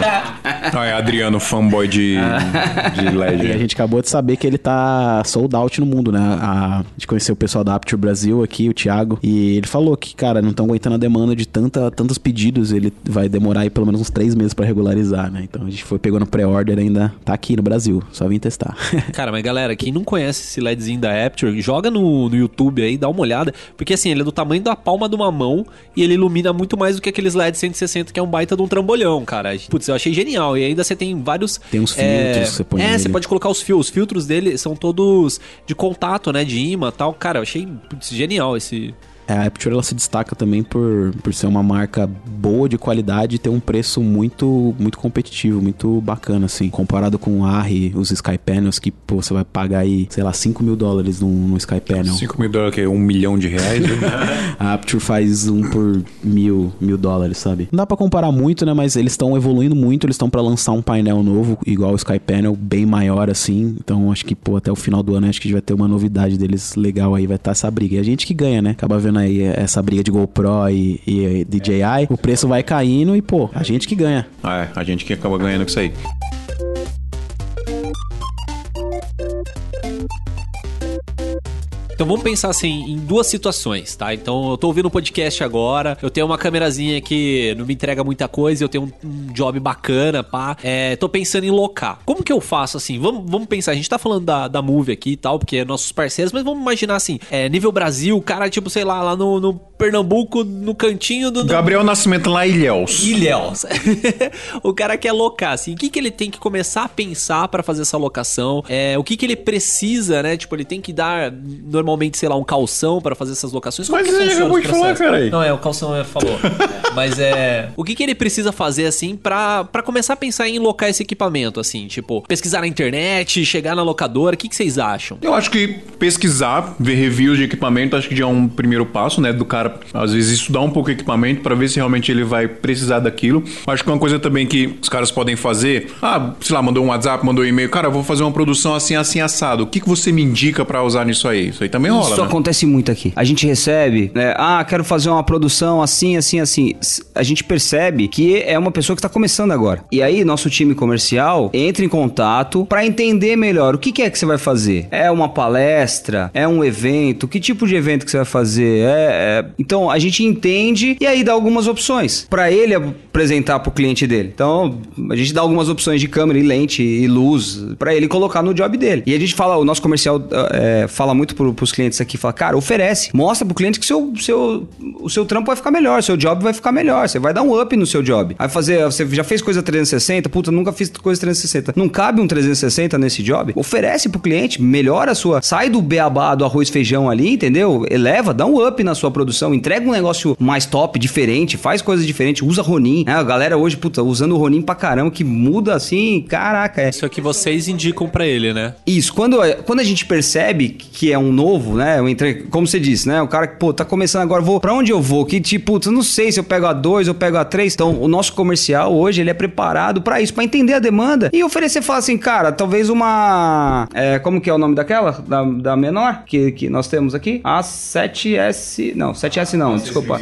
[laughs] [laughs] Ah, é Adriano, fanboy de, [laughs] de LED. E a gente acabou de saber que ele tá sold out no mundo, né? A, a gente conheceu o pessoal da Apture Brasil aqui, o Thiago, e ele falou que, cara, não estão aguentando a demanda de tanta, tantos pedidos, ele vai demorar aí pelo menos uns três meses pra regularizar, né? Então a gente foi pegou no pré-order ainda, tá aqui no Brasil, só vim testar. [laughs] Cara, mas galera, quem não conhece esse LEDzinho da Apture, joga no, no YouTube aí, dá uma olhada. Porque assim, ele é do tamanho da palma de uma mão e ele ilumina muito mais do que aqueles LED 160, que é um baita de um trambolhão, cara. Putz, eu achei genial. E ainda você tem vários. Tem uns é, filtros que você põe É, nele. você pode colocar os fios. Os filtros dele são todos de contato, né? De imã e tal. Cara, eu achei putz, genial esse. É, a Aperture ela se destaca também por, por ser uma marca boa de qualidade e ter um preço muito muito competitivo, muito bacana, assim. Comparado com o ARRI, os Sky Panels, que pô, você vai pagar aí, sei lá, 5 mil dólares num, num Sky Panel. 5 mil dólares, que é um milhão de reais. [laughs] [laughs] A Aperture faz um por mil, mil dólares, sabe? Não dá pra comparar muito, né? Mas eles estão evoluindo muito, eles estão pra lançar um painel novo, igual o Sky Panel, bem maior assim. Então acho que, pô, até o final do ano acho que a gente vai ter uma novidade deles legal aí, vai estar essa briga. E a gente que ganha, né? Acaba vendo aí essa briga de GoPro e, e DJI, o preço vai caindo e, pô, a gente que ganha. É, a gente que acaba ganhando com isso aí. Então vamos pensar assim em duas situações, tá? Então eu tô ouvindo um podcast agora, eu tenho uma câmerazinha que não me entrega muita coisa, eu tenho um, um job bacana, pá. É, tô pensando em locar. Como que eu faço assim? Vamos, vamos pensar, a gente tá falando da, da Move aqui e tal, porque é nossos parceiros, mas vamos imaginar assim, é, nível Brasil, o cara, tipo, sei lá, lá no, no Pernambuco, no cantinho do. Gabriel Nascimento lá em Ilhéus. Ilhéus. [laughs] o cara quer locar, assim, o que, que ele tem que começar a pensar pra fazer essa locação? É, o que, que ele precisa, né? Tipo, ele tem que dar normalmente, sei lá, um calção pra fazer essas locações. Como Mas que você já funciona acabou de falar, cara. Não, é, o calção é, falou. [laughs] Mas é. O que, que ele precisa fazer, assim, pra, pra começar a pensar em locar esse equipamento, assim? Tipo, pesquisar na internet, chegar na locadora, o que, que vocês acham? Eu acho que pesquisar, ver reviews de equipamento, acho que já é um primeiro passo, né? Do cara, às vezes, estudar um pouco o equipamento pra ver se realmente ele vai precisar daquilo. Acho que uma coisa também que os caras podem fazer, ah, sei lá, mandou um WhatsApp, mandou um e-mail, cara, eu vou fazer uma produção assim, assim, assado. O que, que você me indica pra usar nisso aí? Isso aí também rola, Isso né? acontece muito aqui. A gente recebe, né? Ah, quero fazer uma produção assim, assim, assim. A gente percebe que é uma pessoa que tá começando agora. E aí, nosso time comercial entra em contato pra entender melhor o que, que é que você vai fazer. É uma palestra? É um evento? Que tipo de evento que você vai fazer? É, é- Então, a gente entende e aí dá algumas opções pra ele apresentar pro cliente dele. Então, a gente dá algumas opções de câmera e lente e luz pra ele colocar no job dele. E a gente fala, o nosso comercial é, fala muito pro, pros clientes aqui, fala, cara, oferece, mostra pro cliente que seu, seu, o seu trampo vai ficar melhor, seu job vai ficar melhor, você vai dar um up no seu job. Vai fazer, você já fez coisa 360, puta, nunca fiz coisa 360. Não cabe um 360 nesse job? Oferece pro cliente, melhora a sua, sai do beabá do arroz e feijão ali, entendeu? Eleva, dá um up na sua produção, entrega um negócio mais top, diferente, faz coisas diferentes, usa Ronin, né? A galera hoje, puta, usando o Ronin pra caramba, que muda assim, caraca, é. Isso é que vocês indicam pra ele, né? Isso, quando, quando a gente percebe que é um novo, né? eu entrei- Como você disse, né? O cara que, pô, tá começando agora, vou. Pra onde eu vou? Que tipo, eu não sei se eu pego a 2 ou pego a 3. Então, o nosso comercial hoje, ele é preparado pra isso, pra entender a demanda e oferecer, falar assim, cara, talvez uma. é, como que é o nome daquela? Da, da menor que, que nós temos aqui? A 7S. Não, 7S não, desculpa.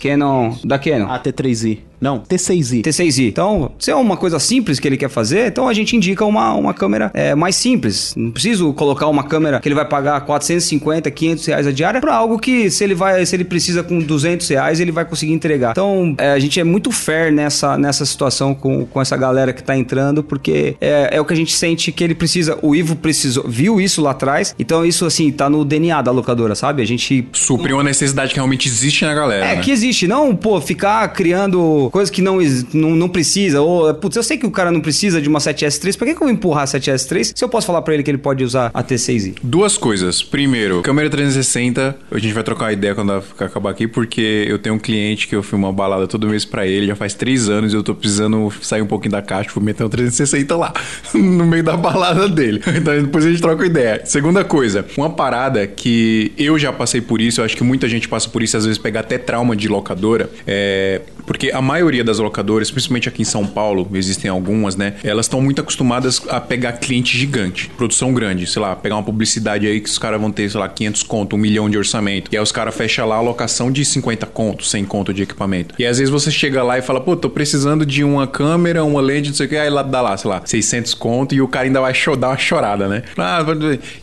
Canon. Da Canon. A T3i. Não, T6i. T6i. Então, se é uma coisa simples que ele quer fazer, então a gente indica uma, uma câmera é, mais simples. Não preciso colocar uma câmera que ele vai pagar 450, 500 reais a diária para algo que se ele vai, se ele precisa com 200 reais, ele vai conseguir entregar. Então, é, a gente é muito fair nessa, nessa situação com, com essa galera que tá entrando, porque é, é o que a gente sente que ele precisa. O Ivo precisou, viu isso lá atrás, então isso assim tá no DNA da locadora, sabe? A gente Suprir uma necessidade que realmente existe na galera. é, né? que existe. Não, pô, ficar criando coisas que não, não, não precisa. Ou, putz, eu sei que o cara não precisa de uma 7S3. Pra que, que eu vou empurrar a 7S3 se eu posso falar pra ele que ele pode usar a T6i? Duas coisas. Primeiro, câmera 360. A gente vai trocar uma ideia quando acabar aqui, porque eu tenho um cliente que eu filmo uma balada todo mês pra ele, já faz três anos e eu tô precisando sair um pouquinho da caixa, vou meter um 360 lá, [laughs] no meio da balada dele. [laughs] Então depois a gente troca ideia. Segunda coisa, uma parada que eu já passei por isso, eu acho que muita gente passa por isso, às vezes pega até trauma de locadora, é. Porque a maioria das locadoras, principalmente aqui em São Paulo, existem algumas, né? Elas estão muito acostumadas a pegar cliente gigante, produção grande, sei lá, pegar uma publicidade aí que os caras vão ter, sei lá, 500 conto, um milhão de orçamento. E aí os caras fecham lá a locação de 50 conto, 100 conto de equipamento. E às vezes você chega lá e fala, pô, tô precisando de uma câmera, uma lente, não sei o que, aí lá dá lá, sei lá, 600 conto e o cara ainda vai dar uma chorada, né? Ah,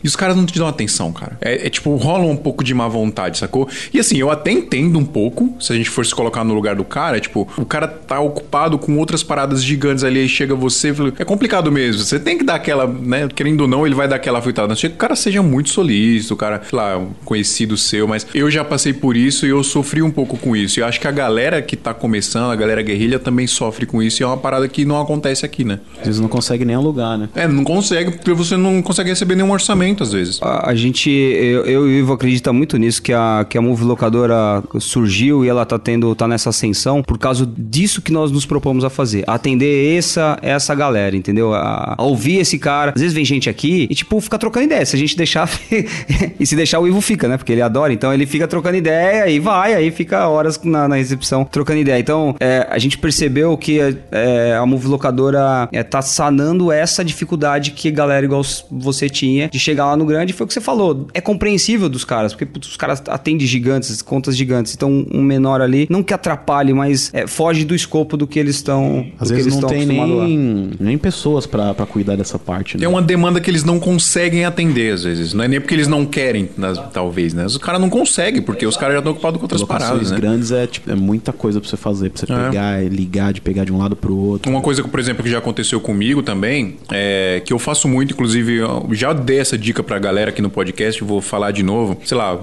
e os caras não te dão atenção, cara. É, é tipo, rola um pouco de má vontade, sacou? E assim, eu até entendo um pouco, se a gente for se colocar no lugar do cara, tipo, o cara tá ocupado com outras paradas gigantes ali, aí chega você e fala, é complicado mesmo, você tem que dar aquela, né, querendo ou não, ele vai dar aquela fritada. Não sei que o cara seja muito solícito, o cara, sei lá, um conhecido seu, mas eu já passei por isso e eu sofri um pouco com isso. E eu acho que a galera que tá começando, a galera guerrilha também sofre com isso e é uma parada que não acontece aqui, né? Às vezes não consegue nem alugar, né? É, não consegue, porque você não consegue receber nenhum orçamento às vezes. A, a gente, eu, eu e o Ivo acredita muito nisso, que a, que a Move Locadora surgiu e ela tá tendo, tá nessa ascensão por causa disso que nós nos propomos a fazer. Atender essa, essa galera, entendeu? A, a ouvir esse cara. Às vezes vem gente aqui e, tipo, fica trocando ideia. Se a gente deixar. [laughs] e se deixar, o Ivo fica, né? Porque ele adora. Então ele fica trocando ideia e vai, aí fica horas na, na recepção trocando ideia. Então é, a gente percebeu que é, a Move Locadora é, tá sanando essa dificuldade que galera igual você tinha de chegar lá no grande. Foi o que você falou. É compreensível dos caras, porque putz, os caras atendem gigantes, contas gigantes. Então um menor ali, não que atrapalhe, mas mas é, foge do escopo do que eles estão. Às vezes eles não tem nem, nem pessoas pra, pra cuidar dessa parte, né? É uma demanda que eles não conseguem atender, às vezes. Não é nem porque eles não querem, nas- talvez, né? Os caras não conseguem, porque os caras já estão ocupados com outras paradas, né? grandes é, tipo, é muita coisa pra você fazer, pra você É. pegar, ligar, de pegar de um lado pro outro. Uma coisa, que, por exemplo, que já aconteceu comigo também, é que eu faço muito, inclusive, já dei essa dica pra galera aqui no podcast, vou falar de novo. Sei lá,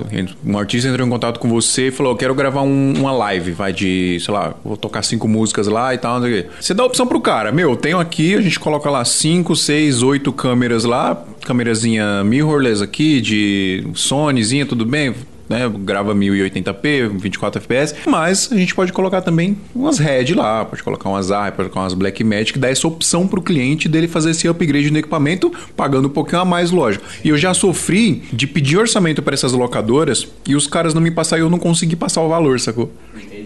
um artista entrou em contato com você e falou: Eu quero gravar um- uma live, vai de, sei lá, vou tocar cinco músicas lá e tal, não sei o quê. Você dá a opção pro cara, meu, tenho aqui, a gente coloca lá cinco, seis, oito câmeras lá, câmerazinha mirrorless aqui, de Sonyzinha, tudo bem? né? Grava 1080p, 24 fps, mas a gente pode colocar também umas RED lá, pode colocar umas AR, pode colocar umas Blackmagic, dá essa opção pro cliente dele fazer esse upgrade no equipamento, pagando um pouquinho a mais, lógico. E eu já sofri de pedir orçamento para essas locadoras e os caras não me passaram e eu não consegui passar o valor, sacou?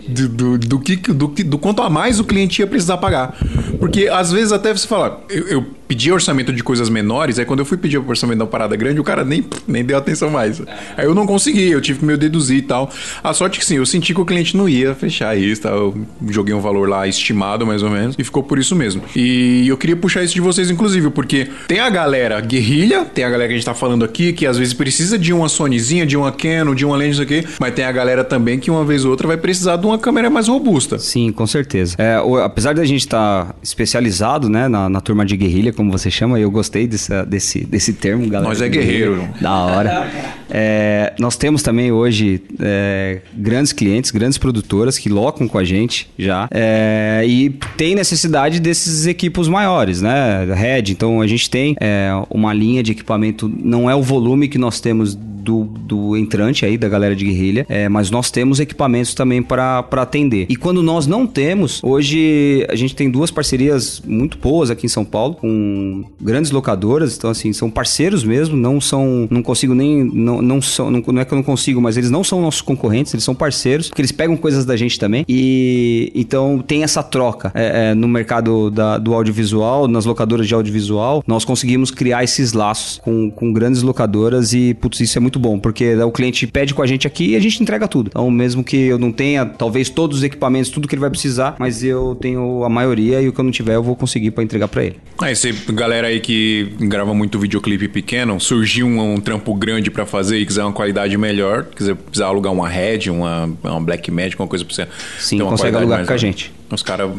Do, do, do que, do, do quanto a mais o cliente ia precisar pagar. Porque às vezes até você fala, eu, eu pedi orçamento de coisas menores, aí quando eu fui pedir o orçamento da parada grande, o cara nem, [laughs] nem deu atenção mais. Aí eu não consegui, eu tive que meio deduzir e tal. A sorte que sim, eu senti que o cliente não ia fechar isso, tá? eu joguei um valor lá estimado mais ou menos e ficou por isso mesmo. E eu queria puxar isso de vocês, inclusive, porque tem a galera guerrilha, tem a galera que a gente tá falando aqui, que às vezes precisa de uma Sonyzinha, de uma Canon, de uma lente, aqui, mas tem a galera também que uma vez ou outra vai precisar de uma câmera mais robusta. Sim, com certeza. É, o- apesar da gente estar especializado, né, na, na turma de guerrilha, como você chama, eu gostei dessa- desse, desse termo, galera. Nós é guerreiro. Da hora. É, nós temos também hoje é, grandes clientes, grandes produtoras que locam com a gente já é, e tem necessidade desses equipos maiores, né? Red, então a gente tem é, uma linha de equipamento, não é o volume que nós temos do, do entrante aí, da galera de guerrilha, é, mas nós temos equipamentos também para atender. E quando nós não temos, hoje a gente tem duas parcerias muito boas aqui em São Paulo, com grandes locadoras, então assim, são parceiros mesmo, não são, não consigo nem, não, não são, não, não é que eu não consigo, mas eles não são nossos concorrentes, eles são parceiros, porque eles pegam coisas da gente também, e então tem essa troca é, é, no mercado da- do audiovisual, nas locadoras de audiovisual, nós conseguimos criar esses laços com, com grandes locadoras e, putz, isso é muito bom, porque o cliente pede com a gente aqui e a gente entrega tudo. Então, mesmo que eu não tenha, talvez, todos os equipamentos, tudo que ele vai precisar, mas eu tenho a maioria e o que eu não tiver eu vou conseguir para entregar para ele. Aí, você, galera aí que grava muito videoclipe pequeno, surgiu um, um trampo grande pra fazer e quiser uma qualidade melhor, quiser precisar alugar uma Red, uma, uma Black Magic, uma coisa pra você Sim, consegue alugar mais com a gente. Os caras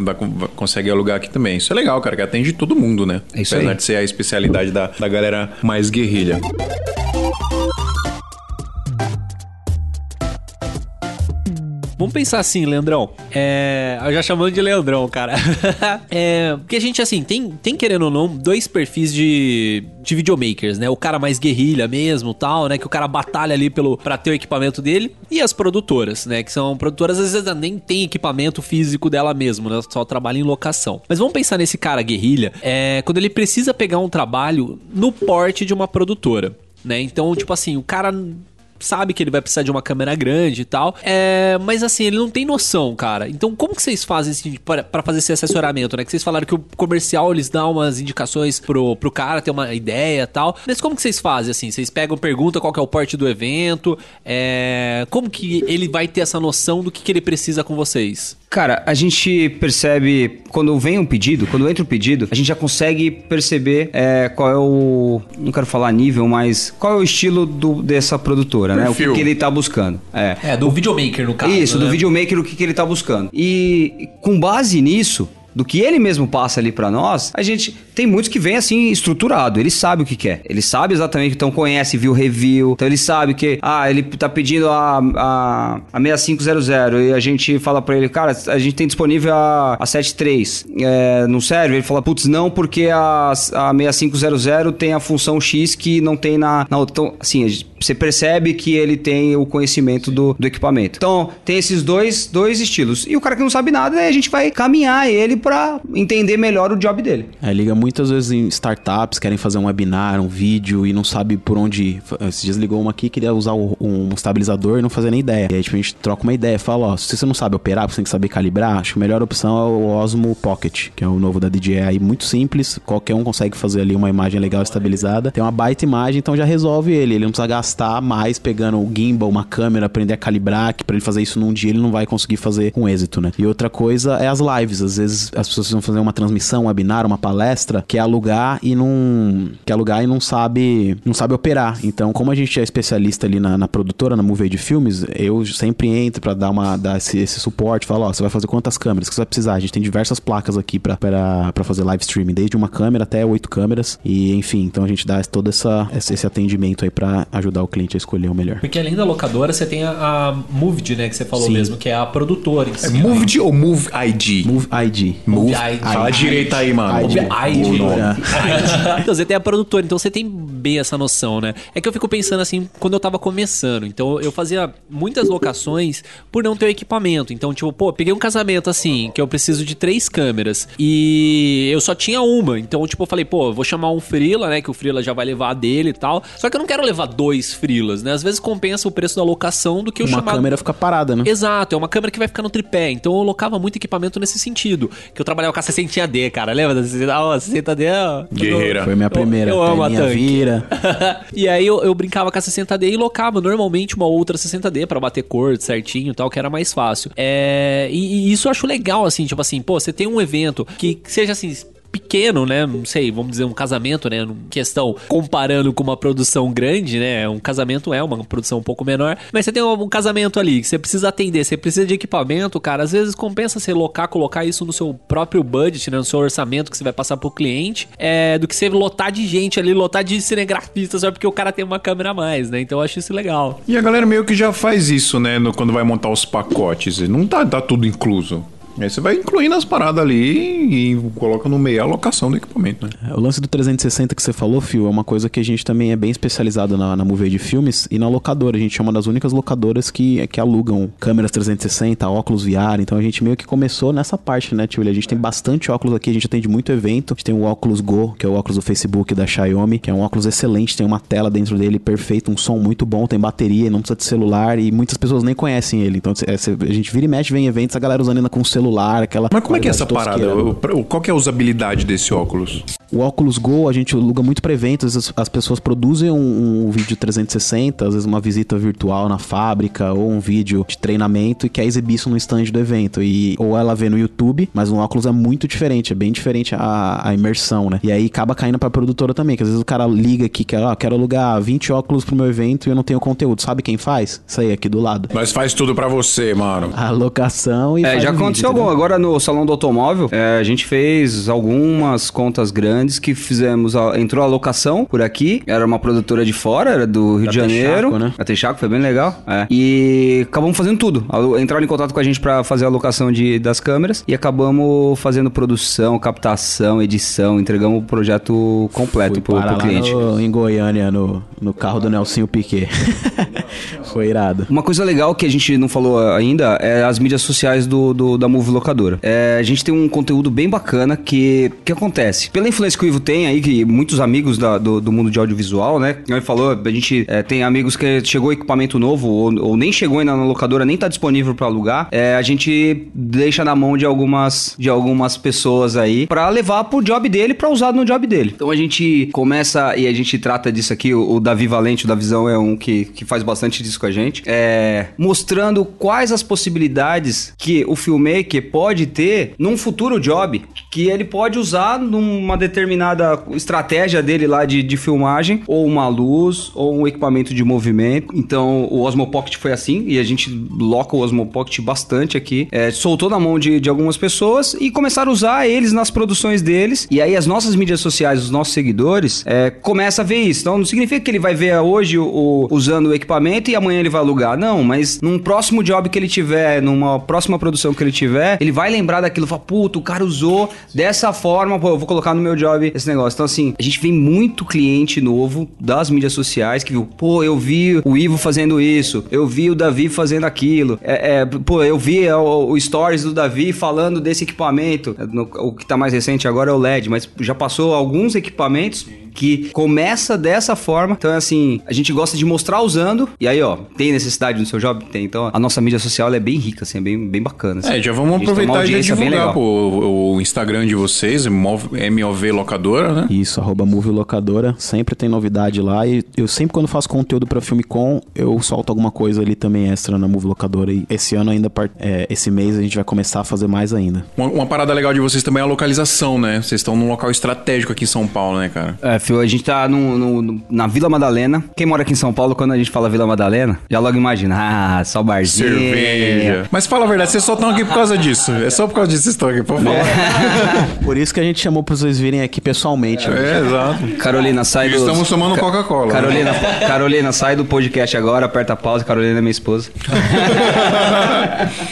conseguem alugar aqui também. Isso é legal, cara, que atende todo mundo, né? É isso Apesar aí. de ser a especialidade da, da galera mais guerrilha. Vamos pensar assim, Leandrão. É. Eu já chamando de Leandrão, cara. [laughs] é. Porque a gente, assim, tem, tem querendo ou não, dois perfis de, de videomakers, né? O cara mais guerrilha mesmo, tal, né? Que o cara batalha ali pelo, pra ter o equipamento dele. E as produtoras, né? Que são produtoras, às vezes, nem tem equipamento físico dela mesmo, né? Só trabalha em locação. Mas vamos pensar nesse cara guerrilha, é. Quando ele precisa pegar um trabalho no porte de uma produtora, né? Então, tipo assim, o cara sabe que ele vai precisar de uma câmera grande e tal. É, mas assim, ele não tem noção, cara. Então, como que vocês fazem assim, para fazer esse assessoramento, né? Que vocês falaram que o comercial eles dão umas indicações pro, pro cara ter uma ideia e tal. Mas como que vocês fazem assim? Vocês pegam, pergunta qual que é o porte do evento, é, como que ele vai ter essa noção do que, que ele precisa com vocês? Cara, a gente percebe quando vem um pedido, quando entra o pedido, a gente já consegue perceber é, qual é o. Não quero falar nível, mas qual é o estilo do- dessa produtora, né? O que, Perfil. que ele tá buscando. É. É, do videomaker, no caso. Isso, do né? videomaker, o que, que ele tá buscando. E com base nisso, do que ele mesmo passa ali pra nós, a gente tem muitos que vem assim estruturado, ele sabe o que quer. Ele sabe exatamente, então conhece, viu review, então ele sabe que ah, ele tá pedindo a, a, a 6500 e a gente fala pra ele, cara, a gente tem disponível a, a 73. É, não serve? Ele fala, putz, não, porque a, a 6500 tem a função X que não tem na, na outra. Então, assim, você percebe que ele tem o conhecimento do, do equipamento. Então, tem esses dois, dois estilos. E o cara que não sabe nada, aí a gente vai caminhar ele pra entender melhor o job dele. É, liga muitas vezes em startups, querem fazer um webinar, um vídeo e não sabe por onde. Esses dias ligou uma aqui, queria usar um estabilizador e não fazia nem ideia. E aí tipo, a gente troca uma ideia, fala, ó, se você não sabe operar, você tem que saber calibrar, acho que a melhor opção é o Osmo Pocket, que é o novo da DJI muito simples, qualquer um consegue fazer ali uma imagem legal estabilizada. Tem uma baita imagem, então já resolve ele, ele não precisa gastar mais pegando o gimbal, uma câmera, aprender a calibrar, que pra ele fazer isso num dia ele não vai conseguir fazer com êxito, né? E outra coisa é as lives. Às vezes as pessoas vão fazer uma transmissão, um webinar, uma palestra, quer alugar e não quer alugar e não sabe não sabe operar. Então, como a gente é especialista ali na, na produtora, na Movie de Filmes, eu sempre entro pra dar uma dar esse, esse suporte, falo, ó, você vai fazer quantas câmeras que você vai precisar? A gente tem diversas placas aqui pra fazer live streaming, desde uma câmera até oito câmeras e enfim, então a gente dá todo essa, esse esse atendimento aí pra ajudar o cliente a escolher o melhor. Porque além da locadora, você tem a, a Moved, né? Que você falou Sim. mesmo, que é a produtora em si. É né? Moved ou Move ID? Move ID. Move. ID. Fala direito aí, mano. [laughs] Então, você tem a produtora, então você tem bem essa noção, né? É que eu fico pensando assim, quando eu tava começando. Então, eu fazia muitas locações por não ter o equipamento. Então, tipo, pô, peguei um casamento assim, que eu preciso de três câmeras. E eu só tinha uma. Então, tipo, eu falei, pô, vou chamar um Freela, né? Que o Freela já vai levar a dele e tal. Só que eu não quero levar dois Freelas, né? Às vezes compensa o preço da locação do que eu Uma chamar. câmera fica parada, né? Exato, é uma câmera que vai ficar no tripé. Então eu locava muito equipamento nesse sentido. Que eu trabalhava com a 60D, cara. Lembra da 60D? Ah, a 60D é- Guerreira. Foi minha primeira. Eu, eu amo a tanque. vira. [laughs] e aí eu, eu brincava com a 60D e locava normalmente uma outra 60D pra bater cor certinho e tal, que era mais fácil. É, e, e isso eu acho legal, assim, tipo assim, pô, você tem um evento que seja assim. Pequeno, né? Não sei, vamos dizer um casamento, né? Questão comparando com uma produção grande, né? Um casamento é uma produção um pouco menor, mas você tem um, casamento ali que você precisa atender, você precisa de equipamento, cara. Às vezes compensa você locar, colocar isso no seu próprio budget, né? No seu orçamento que você vai passar pro cliente, é, do que você lotar de gente ali, lotar de cinegrafistas só porque o cara tem uma câmera a mais, né? Então eu acho isso legal. E a galera meio que já faz isso, né? no- quando vai montar os pacotes. Não tá, tá tudo incluso. Aí você vai incluindo as paradas ali e coloca no meio a locação do equipamento, né? É, O lance do 360 que você falou, Fio, é uma coisa que a gente também é bem especializado na, na movie de filmes e na locadora. A gente é uma das únicas locadoras que, que alugam câmeras 360, óculos VR. Então a gente meio que começou nessa parte, né, tio? A gente tem bastante óculos aqui, a gente atende muito evento. A gente tem o óculos Go, que é o óculos do Facebook da Xiaomi, que é um óculos excelente, tem uma tela dentro dele perfeito, um som muito bom, tem bateria, não precisa de celular e muitas pessoas nem conhecem ele. Então é, a gente vira e mexe, vem em eventos, a galera usando ainda com celular, aquela. Mas como é que é essa parada? Qual que é a usabilidade desse óculos? O óculos Go a gente aluga muito para eventos, as, as pessoas produzem um, um vídeo 360, às vezes uma visita virtual na fábrica ou um vídeo de treinamento e quer exibir isso no stand do evento. E, ou ela vê no YouTube, mas no óculos é muito diferente, é bem diferente a, a imersão, né? E aí acaba caindo pra produtora também, que às vezes o cara liga aqui, que ah, quero alugar 20 óculos pro meu evento e eu não tenho conteúdo. Sabe quem faz? Isso aí, aqui do lado. Nós faz tudo pra você, mano. A locação e É, faz já aconteceu entendeu? algum. Agora no Salão do Automóvel, é, a gente fez algumas contas grandes que fizemos. a- entrou a locação por aqui, era uma produtora de fora, era do Rio Da de Janeiro. Texaco, né? A Texaco foi bem legal. é. E acabamos fazendo tudo. Entraram em contato com a gente pra fazer a locação de, das câmeras e acabamos fazendo produção, captação, edição. Entregamos o projeto completo pro, pro cliente. no- em Goiânia, no, no carro do Nelsinho Piquet. [laughs] Foi irado. Uma coisa legal que a gente não falou ainda é as mídias sociais do, do- da Locadora. É, a gente tem um conteúdo bem bacana que que acontece. Pela influência que o Ivo tem aí, que muitos amigos da- do, do mundo de audiovisual, né? Ele falou, a gente é, tem amigos que chegou equipamento novo ou, ou nem chegou ainda na locadora, nem tá disponível pra alugar. É, a gente deixa na mão de algumas, de algumas pessoas aí pra levar pro job dele, pra usar no job dele. Então a gente começa e a gente trata disso aqui. O, o Davi Valente, o da Visão, é um que, que faz bastante disso com a gente. É, mostrando quais as possibilidades que o filmmaker pode ter num futuro job que ele pode usar numa determinada estratégia dele lá de, de filmagem, ou uma luz, ou um equipamento de movimento. Então o Osmo Pocket foi assim, e a gente loca o Osmo Pocket bastante aqui. É, soltou na mão de, de algumas pessoas e começaram a usar eles nas produções deles. E aí as nossas mídias sociais, os nossos seguidores, é, começam a ver isso. Então não significa que ele vai ver hoje o, o- usando o equipamento e amanhã ele vai alugar. Não, mas num próximo job que ele tiver, numa próxima produção que ele tiver, ele vai lembrar daquilo. Fala, puta, o cara usou dessa forma, pô, eu vou colocar no meu job esse negócio. Então, assim, a gente vem muito cliente novo das mídias sociais que viu, pô, eu vi o Ivo fazendo isso, eu vi o Davi fazendo aquilo, é, é, pô, eu vi o, o stories do Davi falando desse equipamento. O que tá mais recente agora é o LED, mas já passou alguns equipamentos que começa dessa forma. Então, é assim, a gente gosta de mostrar usando. E aí, ó, tem necessidade no seu job? Tem. Então, a nossa mídia social ela é bem rica, assim, é bem, bem bacana. assim. É, já vamos gente aproveitar e já bem divulgar legal. pô, o, o Instagram de vocês, MOV MOV Locadora, né? Isso, arroba Movie Locadora. Sempre tem novidade lá. E eu sempre, quando faço conteúdo pra Filme Com, eu solto alguma coisa ali também extra na Movie Locadora. E esse ano ainda, é, esse mês, a gente vai começar a fazer mais ainda. Uma, uma parada legal de vocês também é a localização, né? Vocês estão num local estratégico aqui em São Paulo, né, cara? É, Fio, a gente tá no, no- no- na Vila Madalena. Quem mora aqui em São Paulo, quando a gente fala Vila Madalena, já logo imagina, ah, só barzinho. Cerveja. Mas fala a verdade, vocês só estão aqui por causa disso. É só por causa disso que vocês estão aqui, por favor. Por isso que a gente chamou pra vocês virem aqui pessoalmente. né? É, exato. Carolina, sai do... Estamos tomando Coca-Cola. né? Carolina, Carolina, sai do podcast agora, aperta a pausa. Carolina é minha esposa.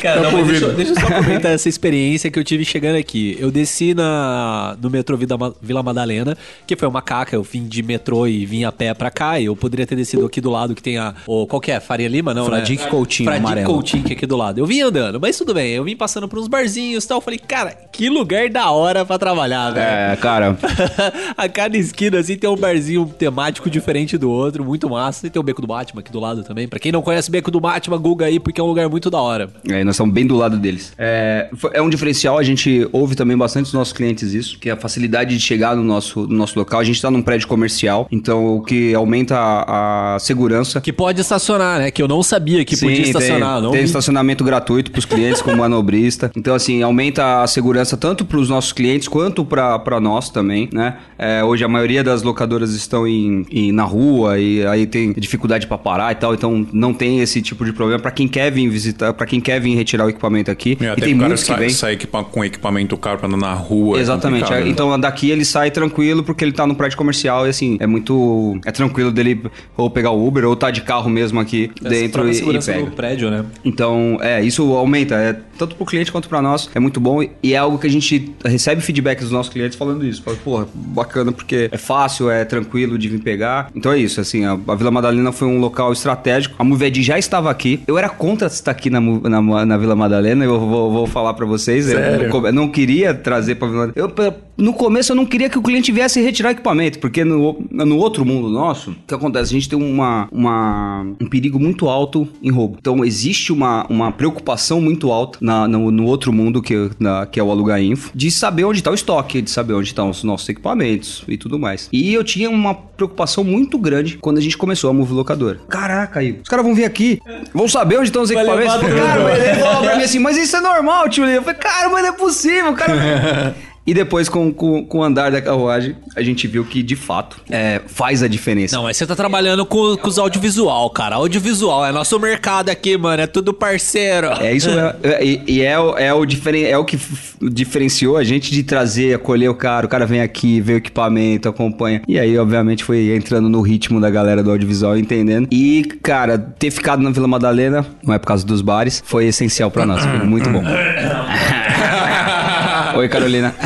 Cara, Tá não, mas deixa, deixa eu só comentar essa experiência que eu tive chegando aqui. Eu desci na, no metrô Vila Madalena, que foi uma caca. Eu vim de metrô e vim a pé pra cá. E eu poderia ter descido aqui do lado que tem a. O, qual que é? Faria Lima? Não, Fradique né? Coutinho, Fradique amarelo. Coutinho, é aqui do lado. Eu vim andando, mas tudo bem. Eu vim passando por uns barzinhos e tal. Eu falei, cara, que lugar da hora pra trabalhar, velho. É, cara, [laughs] a cada esquina, assim, tem um barzinho temático diferente do outro, muito massa. E tem o Beco do Batman aqui do lado também. Pra quem não conhece o Beco do Batman, Google aí, porque é um lugar muito da hora. É, nós estamos bem do lado deles. É, é um diferencial, a gente ouve também bastante dos nossos clientes isso, que é a facilidade de chegar no nosso, no nosso local. A gente está num prédio comercial, então o que aumenta a, a segurança. Que pode estacionar, né? Que eu não sabia que Sim, podia tem- estacionar. Tem, não vi. estacionamento gratuito para os clientes como manobrista. [laughs] Então, assim, aumenta a segurança tanto para os nossos clientes quanto para nós também, né? É, hoje a maioria das locadoras estão em, em- na rua e aí tem dificuldade para parar e tal, então não tem esse tipo de problema para quem quer vir visitar, para quem quer vir retirar o equipamento aqui. É, e até tem que o cara muitos que sai, vêm. sai equipa- com equipamento caro pra andar na rua. é Exatamente. complicado, né? então daqui ele sai tranquilo porque ele tá no prédio comercial e assim, é muito. É tranquilo dele ou pegar o Uber ou tá de carro mesmo aqui Essa dentro e, e pega. prédio, né? Então, é, isso aumenta, é, tanto pro cliente quanto pra nós, é muito bom e é algo que a gente recebe feedback dos nossos clientes falando isso. Fala, porra, bacana porque é fácil, é tranquilo de vir pegar. Então é isso, assim, a, a Vila Madalena foi um local estratégico. A Moved já estava aqui. Eu era contra estar aqui na, na, na Vila Madalena, eu vou, vou falar pra vocês. Eu, Sério? eu, eu não queria trazer pra Vila eu, pra- No começo eu não queria que o cliente viesse retirar equipamento, porque no, no outro mundo nosso, o que acontece? A gente tem uma, uma, um perigo muito alto em roubo. Então existe uma, uma preocupação muito alta na- no, no outro mundo, que, na- que é o Alugar Info, de saber onde está o estoque, de saber onde estão os nossos equipamentos e tudo mais. E eu tinha uma preocupação muito grande quando a gente começou a Move Locadora. Caraca, aí, os caras vão vir aqui, vão saber onde estão os Vai equipamentos. Cara, ele falou pra mim assim, mas isso é normal, tio. Eu falei, cara, mas não é possível, cara. [laughs] E depois, com, com, com o andar da carruagem, a gente viu que, de fato, é, faz a diferença. Não, mas você tá trabalhando com, com os audiovisual, cara. Audiovisual é nosso mercado aqui, mano. É tudo parceiro. É isso, é, [laughs] é- e, e é, o- é, o diferen, é o que diferenciou a gente de trazer, acolher o cara. O cara vem aqui, vê o equipamento, acompanha. E aí, obviamente, foi entrando no ritmo da galera do audiovisual, entendendo. E, cara, ter ficado na Vila Madalena, não é por causa dos bares, foi essencial pra nós. Foi muito bom. [laughs] Oi, Carolina. [laughs]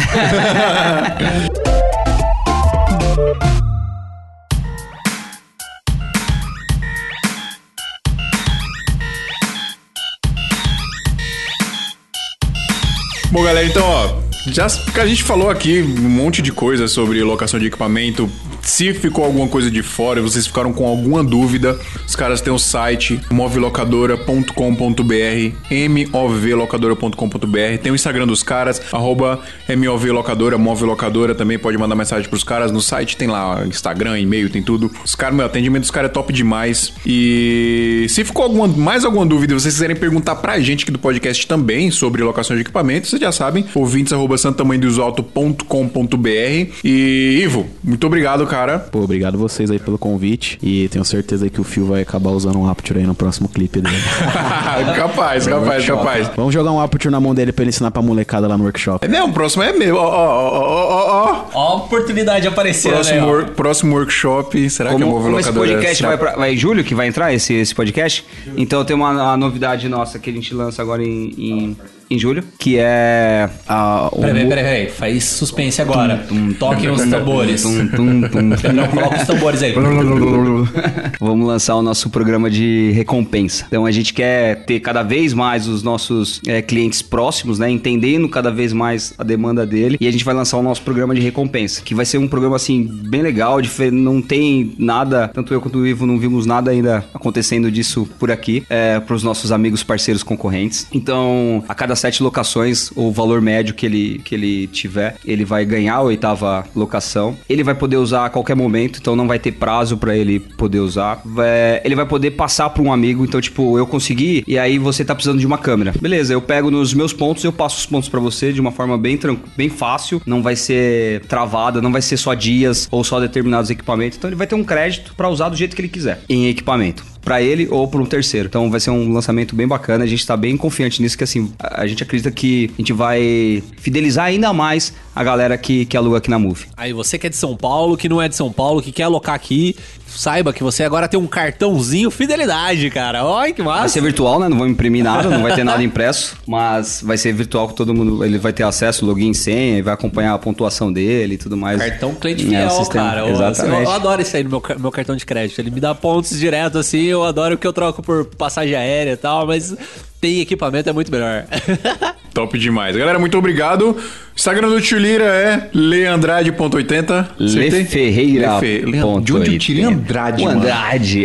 Bom, galera, então, ó, já que a gente falou aqui um monte de coisa sobre locação de equipamento. Se ficou alguma coisa de fora, vocês ficaram com alguma dúvida, os caras têm o site movilocadora.com.br, movlocadora.com.br, tem o Instagram dos caras, arroba movlocadora, movilocadora, também pode mandar mensagem pros caras no site, tem lá Instagram, e-mail, tem tudo. Os caras, meu atendimento dos caras é top demais. E se ficou alguma, mais alguma dúvida, vocês quiserem perguntar pra gente aqui do podcast também sobre locação de equipamentos, vocês já sabem, ouvintes arroba santamanhodosalto.com.br. E Ivo, muito obrigado, cara. Pô, obrigado vocês aí pelo convite. E tenho certeza aí que o Phil vai acabar usando um Aperture aí no próximo clipe dele. [laughs] capaz, capaz, capaz. Vamos jogar um Aperture na mão dele pra ele ensinar pra molecada lá no workshop. É mesmo, o próximo é meu. Ó, ó, ó, ó, ó, ó. Ó a oportunidade aparecendo aí, Próximo, ó. wor- próximo workshop. Será que eu Como, vou como esse podcast vai pra. Vai julho que vai entrar esse, esse podcast? Então tem uma, uma novidade nossa que a gente lança agora em, em em julho, que é a. o- Peraí, peraí, peraí. Faz suspense agora. Tum, tum, Toquem os tambores. Tum, tum, tum. [laughs] Não, coloca os tambores aí. [laughs] Vamos lançar o nosso programa de recompensa. Então a gente quer ter cada vez mais os nossos é, clientes próximos, né? Entendendo cada vez mais a demanda dele. E a gente vai lançar o nosso programa de recompensa, que vai ser um programa assim bem legal, difer- não tem nada, tanto eu quanto o Ivo não vimos nada ainda acontecendo disso por aqui, é, para os nossos amigos parceiros concorrentes. Então, a cada sete locações, o valor médio que ele, que ele tiver, ele vai ganhar a oitava locação. Ele vai poder usar a qualquer momento, então não vai ter prazo para ele poder usar. Vai- ele vai poder passar para um amigo, então tipo, eu consegui e aí você tá precisando de uma câmera. Beleza, eu pego nos meus pontos, eu passo os pontos para você de uma forma bem bem fácil, não vai ser travada, não vai ser só dias ou só determinados equipamentos. Então ele vai ter um crédito para usar do jeito que ele quiser em equipamento pra ele ou pra um terceiro. Então vai ser um lançamento bem bacana. A gente tá bem confiante nisso, que assim, a gente acredita que a gente vai fidelizar ainda mais a galera que, que aluga aqui na Move. Aí você que é de São Paulo, que não é de São Paulo, que quer alocar aqui, saiba que você agora tem um cartãozinho fidelidade, cara. Olha que Vai massa. ser virtual, né? Não vamos imprimir nada, não vai ter nada impresso, mas vai ser virtual que todo mundo ele vai ter acesso, login, senha, e vai acompanhar a pontuação dele e tudo mais. Cartão cliente É, fiel, sistema. cara. Eu, Exatamente. eu adoro isso aí no meu, meu cartão de crédito. Ele me dá pontos direto, assim. Eu adoro que eu troco por passagem aérea e tal, mas tem equipamento é muito melhor. [laughs] Top demais. Galera, muito obrigado. Instagram do Tio Lira é leandrade.80. Le Acertei? Ferreira. Le Fe- Le- ponto De onde eu tirei 80. Andrade, O mano? Andrade.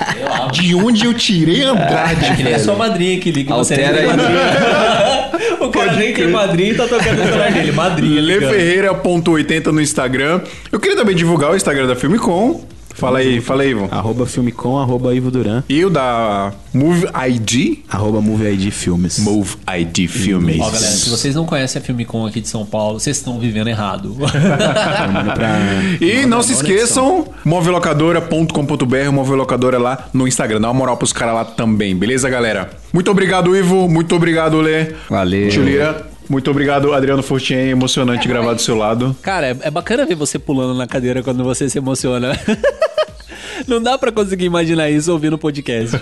[laughs] De onde eu tirei Andrade, Ele é velho? sua madrinha que liga você. Altera aí. [laughs] o cara nem tem madrinha e tá tocando o celular dele. Madrinha. ligando. Leferreira.80 no Instagram. Eu queria também divulgar o Instagram da Filmicom. Fala aí, fala aí, Ivan. Arroba Filmicom, arroba Ivo Duran, E o da Move ID. arroba Movie ID Filmes. Move ID Filmes. Ó, galera, se vocês não conhecem a Filmicom aqui de São Paulo, vocês estão vivendo errado. E não se esqueçam, movelocadora.com.br, movelocadora lá no Instagram. Dá uma moral pros caras lá também, beleza, galera? Muito obrigado, Ivo. Muito obrigado, Lê. Valeu. Tio Lira. Muito obrigado, Adriano Fortien. Emocionante gravar do seu lado. Cara, é, é bacana ver você pulando na cadeira quando você se emociona. [laughs] Não dá pra conseguir imaginar isso ouvindo podcast.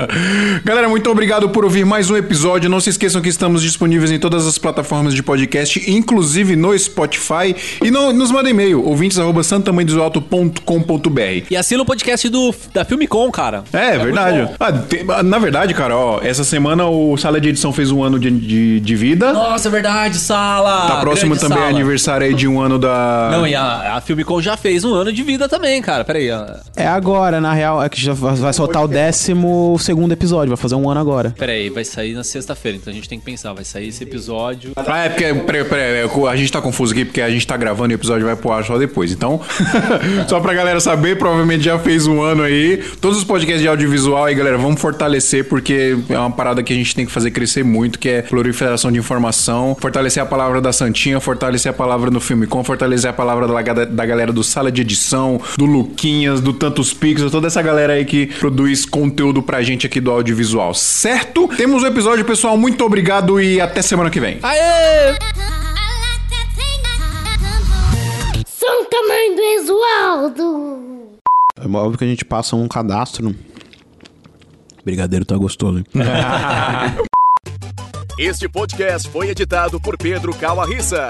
[laughs] Galera, muito obrigado por ouvir mais um episódio. Não se esqueçam que estamos disponíveis em todas as plataformas de podcast, inclusive no Spotify. E no- nos mandem e-mail, ouvintes.santamandesoalto.com.br. E assina o podcast do, da Filmicom, cara. É, muito verdade. Ah, tem- na verdade, cara, ó, essa semana o Sala de Edição fez um ano de, de, de vida. Nossa, é verdade, Sala. tá próximo também Sala. aniversário aí de um ano da. Não, e a, a Filmicom já fez um ano de vida também, cara. Peraí. ó. É agora, na real, é que já vai soltar o décimo segundo episódio, vai fazer um ano agora. Peraí, vai sair na sexta-feira, então a gente tem que pensar. Vai sair esse episódio. Ah, é porque peraí, peraí, é, a gente tá confuso aqui porque a gente tá gravando e o episódio vai pro ar só depois. Então, [laughs] só pra galera saber, provavelmente já fez um ano aí. Todos os podcasts de audiovisual aí, galera, vamos fortalecer porque é uma parada que a gente tem que fazer crescer muito, que é proliferação de informação, fortalecer a palavra da Santinha, fortalecer a palavra no filme com, fortalecer a palavra da, da galera do Sala de Edição, do Luquinhas, do Tantos Pixels, toda essa galera aí que produz conteúdo pra gente aqui do audiovisual, certo? Temos um episódio, pessoal. Muito obrigado e até semana que vem. Aê! São tamanho do Exualdo. É óbvio que a gente passa um cadastro. Brigadeiro tá gostoso, hein? [laughs] Este podcast foi editado por Pedro Calarissa.